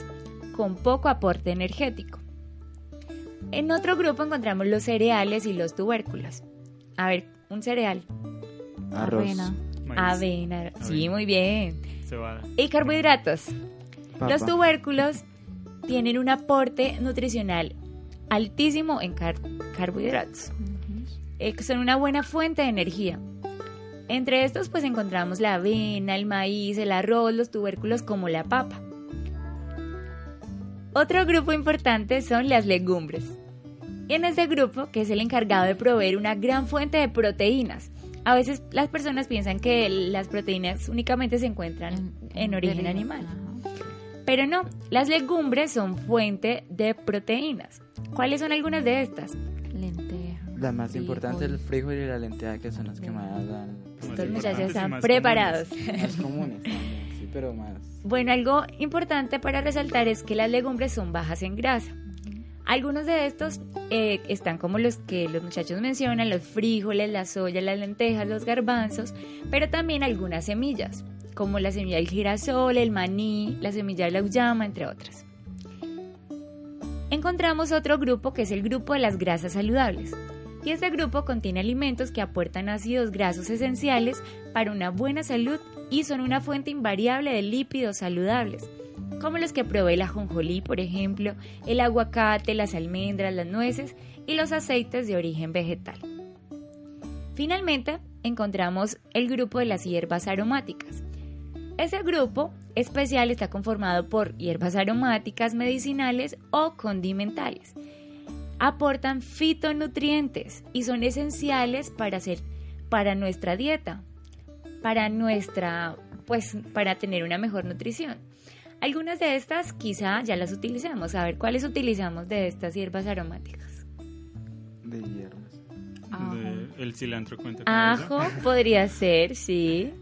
Speaker 9: con poco aporte energético. En otro grupo encontramos los cereales y los tubérculos. A ver, un cereal.
Speaker 11: Arroz.
Speaker 13: Avena.
Speaker 9: Sí, muy bien.
Speaker 4: cebada.
Speaker 9: Y carbohidratos.
Speaker 11: Papa.
Speaker 9: Los tubérculos tienen un aporte nutricional altísimo en car- carbohidratos. Eh, son una buena fuente de energía. Entre estos pues encontramos la avena, el maíz, el arroz, los tubérculos como la papa. Otro grupo importante son las legumbres. Y en este grupo, que es el encargado de proveer una gran fuente de proteínas. A veces las personas piensan que las proteínas únicamente se encuentran en origen animal. Pero no, las legumbres son fuente de proteínas. ¿Cuáles son algunas de estas?
Speaker 11: La más
Speaker 13: frijol.
Speaker 11: importante es el frijol y la lenteja, que son las que más dan...
Speaker 9: Estos muchachos
Speaker 4: importantes y
Speaker 9: están preparados.
Speaker 11: Más comunes también, sí, pero más...
Speaker 9: Bueno, algo importante para resaltar es que las legumbres son bajas en grasa. Algunos de estos eh, están como los que los muchachos mencionan, los frijoles, la soya, las lentejas, los garbanzos, pero también algunas semillas, como la semilla del girasol, el maní, la semilla de la uyama, entre otras. Encontramos otro grupo que es el grupo de las grasas saludables. Y este grupo contiene alimentos que aportan ácidos grasos esenciales para una buena salud y son una fuente invariable de lípidos saludables, como los que provee el ajonjolí, por ejemplo, el aguacate, las almendras, las nueces y los aceites de origen vegetal. Finalmente, encontramos el grupo de las hierbas aromáticas. Ese grupo especial está conformado por hierbas aromáticas, medicinales o condimentales. Aportan fitonutrientes y son esenciales para hacer para nuestra dieta, para nuestra pues para tener una mejor nutrición. Algunas de estas quizá ya las utilizamos. A ver, ¿cuáles utilizamos de estas hierbas aromáticas?
Speaker 11: De hierbas.
Speaker 4: De- el cilantro cuenta con eso.
Speaker 9: Ajo podría ser, sí.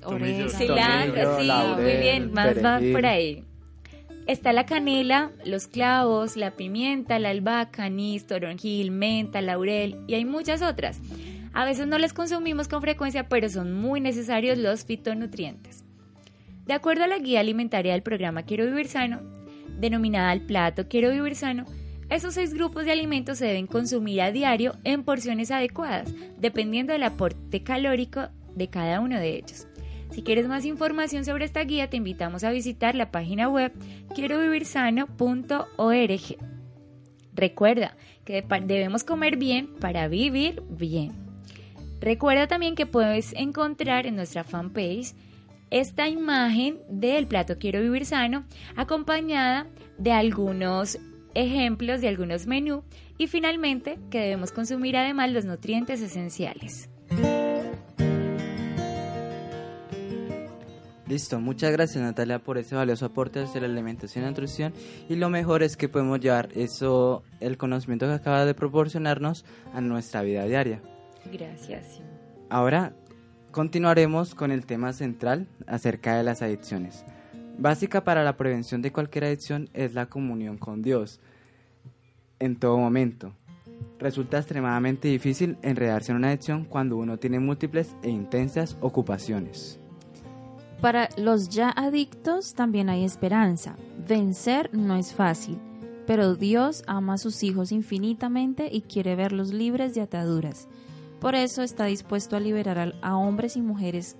Speaker 4: Tomillo.
Speaker 9: Cilantro,
Speaker 11: Tomillo,
Speaker 9: sí,
Speaker 11: laurel,
Speaker 9: muy bien, más va
Speaker 11: perejil.
Speaker 9: por ahí. Está la canela, los clavos, la pimienta, la albahaca, anís, toronjil, menta, laurel y hay muchas otras. A veces no las consumimos con frecuencia, pero son muy necesarios los fitonutrientes. De acuerdo a la guía alimentaria del programa Quiero Vivir Sano, denominada el plato Quiero Vivir Sano, esos seis grupos de alimentos se deben consumir a diario en porciones adecuadas, dependiendo del aporte calórico de cada uno de ellos. Si quieres más información sobre esta guía, te invitamos a visitar la página web quierovivirsano.org. Recuerda que de- debemos comer bien para vivir bien. Recuerda también que puedes encontrar en nuestra fanpage esta imagen del plato Quiero Vivir Sano acompañada de algunos ejemplos de algunos menús y finalmente que debemos consumir además los nutrientes esenciales.
Speaker 8: Listo, muchas gracias Natalia por ese valioso aporte hacia la alimentación y nutrición y lo mejor es que podemos llevar eso, el conocimiento que acaba de proporcionarnos a nuestra vida diaria.
Speaker 9: Gracias.
Speaker 8: Ahora continuaremos con el tema central acerca de las adicciones. Básica para la prevención de cualquier adicción es la comunión con Dios en todo momento. Resulta extremadamente difícil enredarse en una adicción cuando uno tiene múltiples e intensas ocupaciones.
Speaker 13: Para los ya adictos también hay esperanza. Vencer no es fácil, pero Dios ama a sus hijos infinitamente y quiere verlos libres de ataduras. Por eso está dispuesto a liberar a hombres y mujeres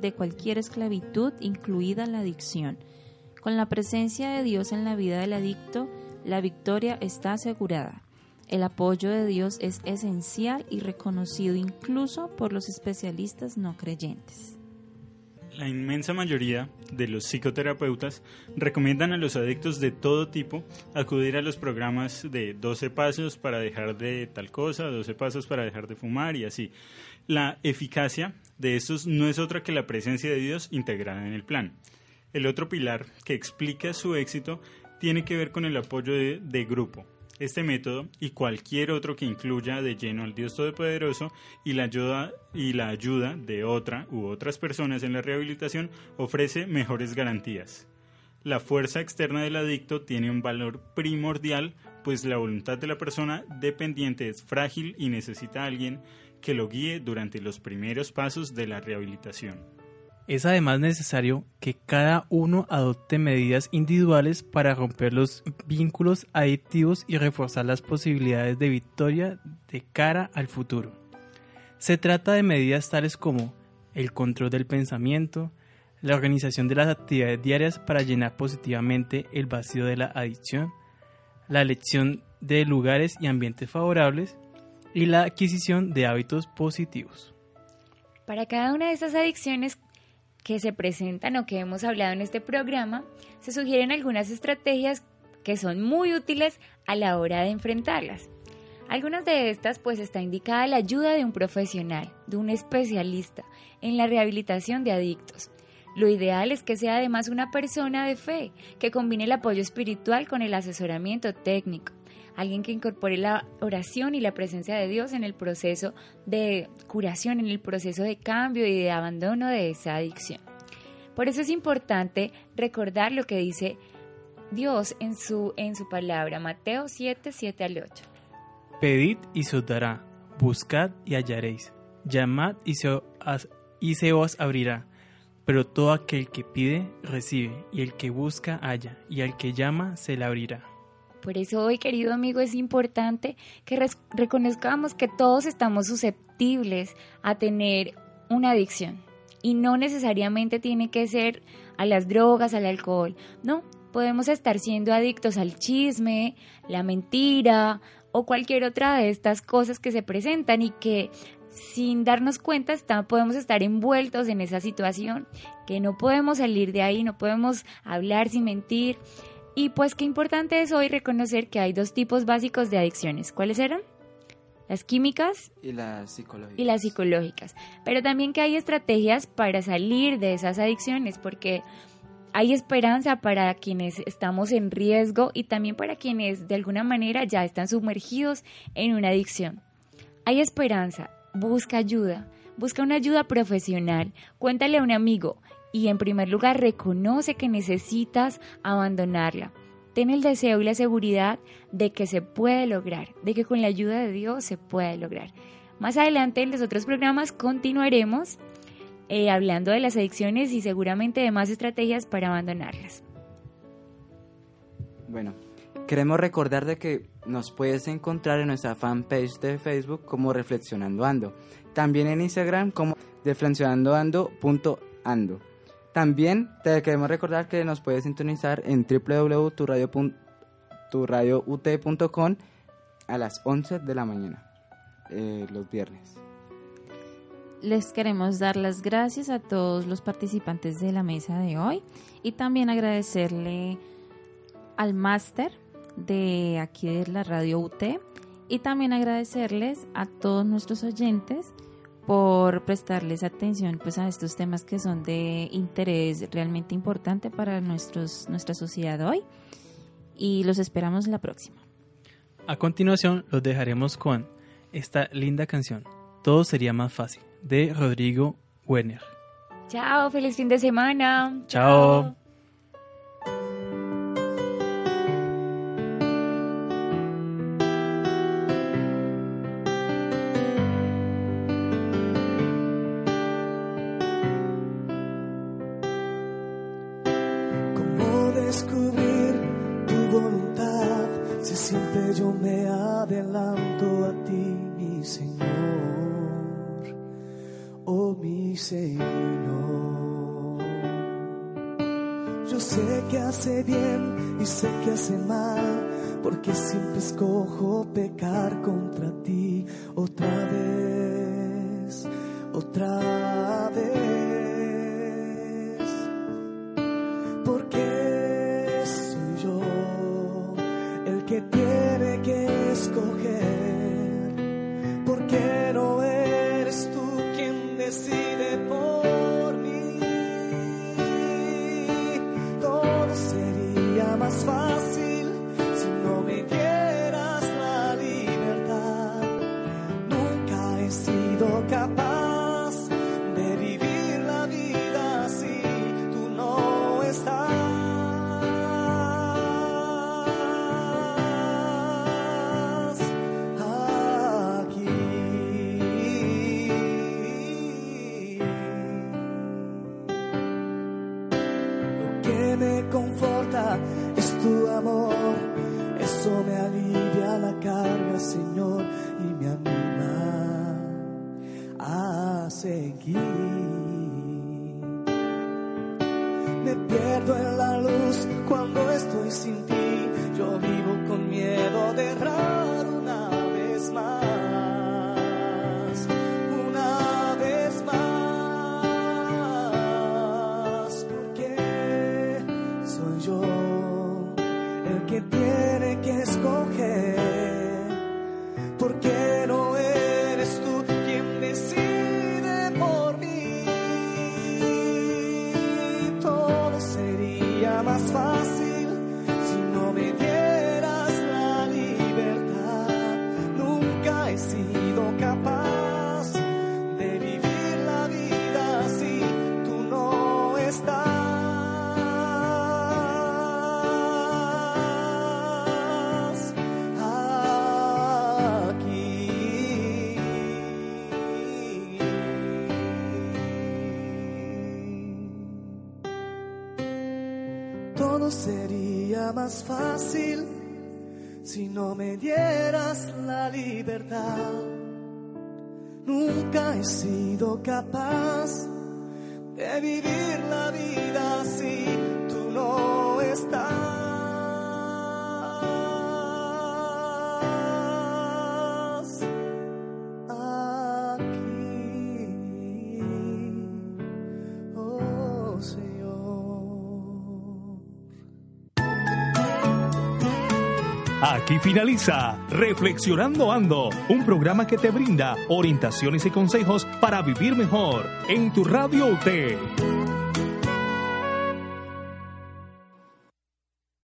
Speaker 13: de cualquier esclavitud, incluida la adicción. Con la presencia de Dios en la vida del adicto, la victoria está asegurada. El apoyo de Dios es esencial y reconocido incluso por los especialistas no creyentes.
Speaker 4: La inmensa mayoría de los psicoterapeutas recomiendan a los adictos de todo tipo acudir a los programas de 12 pasos para dejar de tal cosa, 12 pasos para dejar de fumar y así. La eficacia de estos no es otra que la presencia de Dios integrada en el plan. El otro pilar que explica su éxito tiene que ver con el apoyo de, de grupo, este método y cualquier otro que incluya de lleno al Dios Todopoderoso y la ayuda, y la ayuda de otra u otras personas en la rehabilitación ofrece mejores garantías. La fuerza externa del adicto tiene un valor primordial, pues la voluntad de la persona dependiente es frágil y necesita a alguien que lo guíe durante los primeros pasos de la rehabilitación.
Speaker 12: Es además necesario que cada uno adopte medidas individuales para romper los vínculos adictivos y reforzar las posibilidades de victoria de cara al futuro. Se trata de medidas tales como el control del pensamiento, la organización de las actividades diarias para llenar positivamente el vacío de la adicción, la elección de lugares y ambientes favorables y la adquisición de hábitos positivos.
Speaker 9: Para cada una de estas adicciones que se presentan o que hemos hablado en este programa, se sugieren algunas estrategias que son muy útiles a la hora de enfrentarlas. Algunas de estas pues está indicada la ayuda de un profesional, de un especialista en la rehabilitación de adictos. Lo ideal es que sea además una persona de fe, que combine el apoyo espiritual con el asesoramiento técnico, alguien que incorpore la oración y la presencia de Dios en el proceso de curación, en el proceso de cambio y de abandono de esa adicción. Por eso es importante recordar lo que dice Dios en su, en su palabra, Mateo 7, 7 al 8.
Speaker 12: Pedid y se os dará, buscad y hallaréis, llamad y se, os, y se os abrirá. Pero todo aquel que pide, recibe, y el que busca, halla, y al que llama, se le abrirá.
Speaker 9: Por eso hoy, querido amigo, es importante que reconozcamos que todos estamos susceptibles a tener una adicción. Y no necesariamente tiene que ser a las drogas, al alcohol. No, podemos estar siendo adictos al chisme, la mentira o cualquier otra de estas cosas que se presentan y que sin darnos cuenta podemos estar envueltos en esa situación, que no podemos salir de ahí, no podemos hablar sin mentir. Y pues qué importante es hoy reconocer que hay dos tipos básicos de adicciones. ¿Cuáles eran? Las químicas
Speaker 11: y las psicológicas.
Speaker 9: Y las psicológicas. Pero también que hay estrategias para salir de esas adicciones, porque hay esperanza para quienes estamos en riesgo y también para quienes de alguna manera ya están sumergidos en una adicción. Hay esperanza, busca ayuda, busca una ayuda profesional, cuéntale a un amigo y en primer lugar reconoce que necesitas abandonarla. Ten el deseo y la seguridad de que se puede lograr, de que con la ayuda de Dios se puede lograr. Más adelante en los otros programas continuaremos eh, hablando de las adicciones y seguramente de más estrategias para abandonarlas.
Speaker 8: Bueno, queremos recordar que nos puedes encontrar en nuestra fanpage de Facebook como Reflexionando Ando. También en Instagram como reflexionandoando.ando. También te queremos recordar que nos puedes sintonizar en www.turradiout.com a las 11 de la mañana, eh, los viernes.
Speaker 13: Les queremos dar las gracias a todos los participantes de la mesa de hoy y también agradecerle al máster de aquí de la radio UT y también agradecerles a todos nuestros oyentes por prestarles atención pues a estos temas que son de interés realmente importante para nuestros, nuestra sociedad hoy y los esperamos la próxima.
Speaker 12: A continuación los dejaremos con esta linda canción, Todo sería más fácil, de Rodrigo Werner.
Speaker 9: Chao, feliz fin de semana.
Speaker 12: Chao.
Speaker 6: ¿Cómo mal, porque siempre Me pierdo en la luz cuando estoy sin ti. Yo vivo con miedo de errar una vez más. No me dieras la libertad. Nunca he sido capaz de vivir la vida si tú no estás
Speaker 1: Aquí finaliza Reflexionando Ando, un programa que te brinda orientaciones y consejos para vivir mejor en tu radio UT.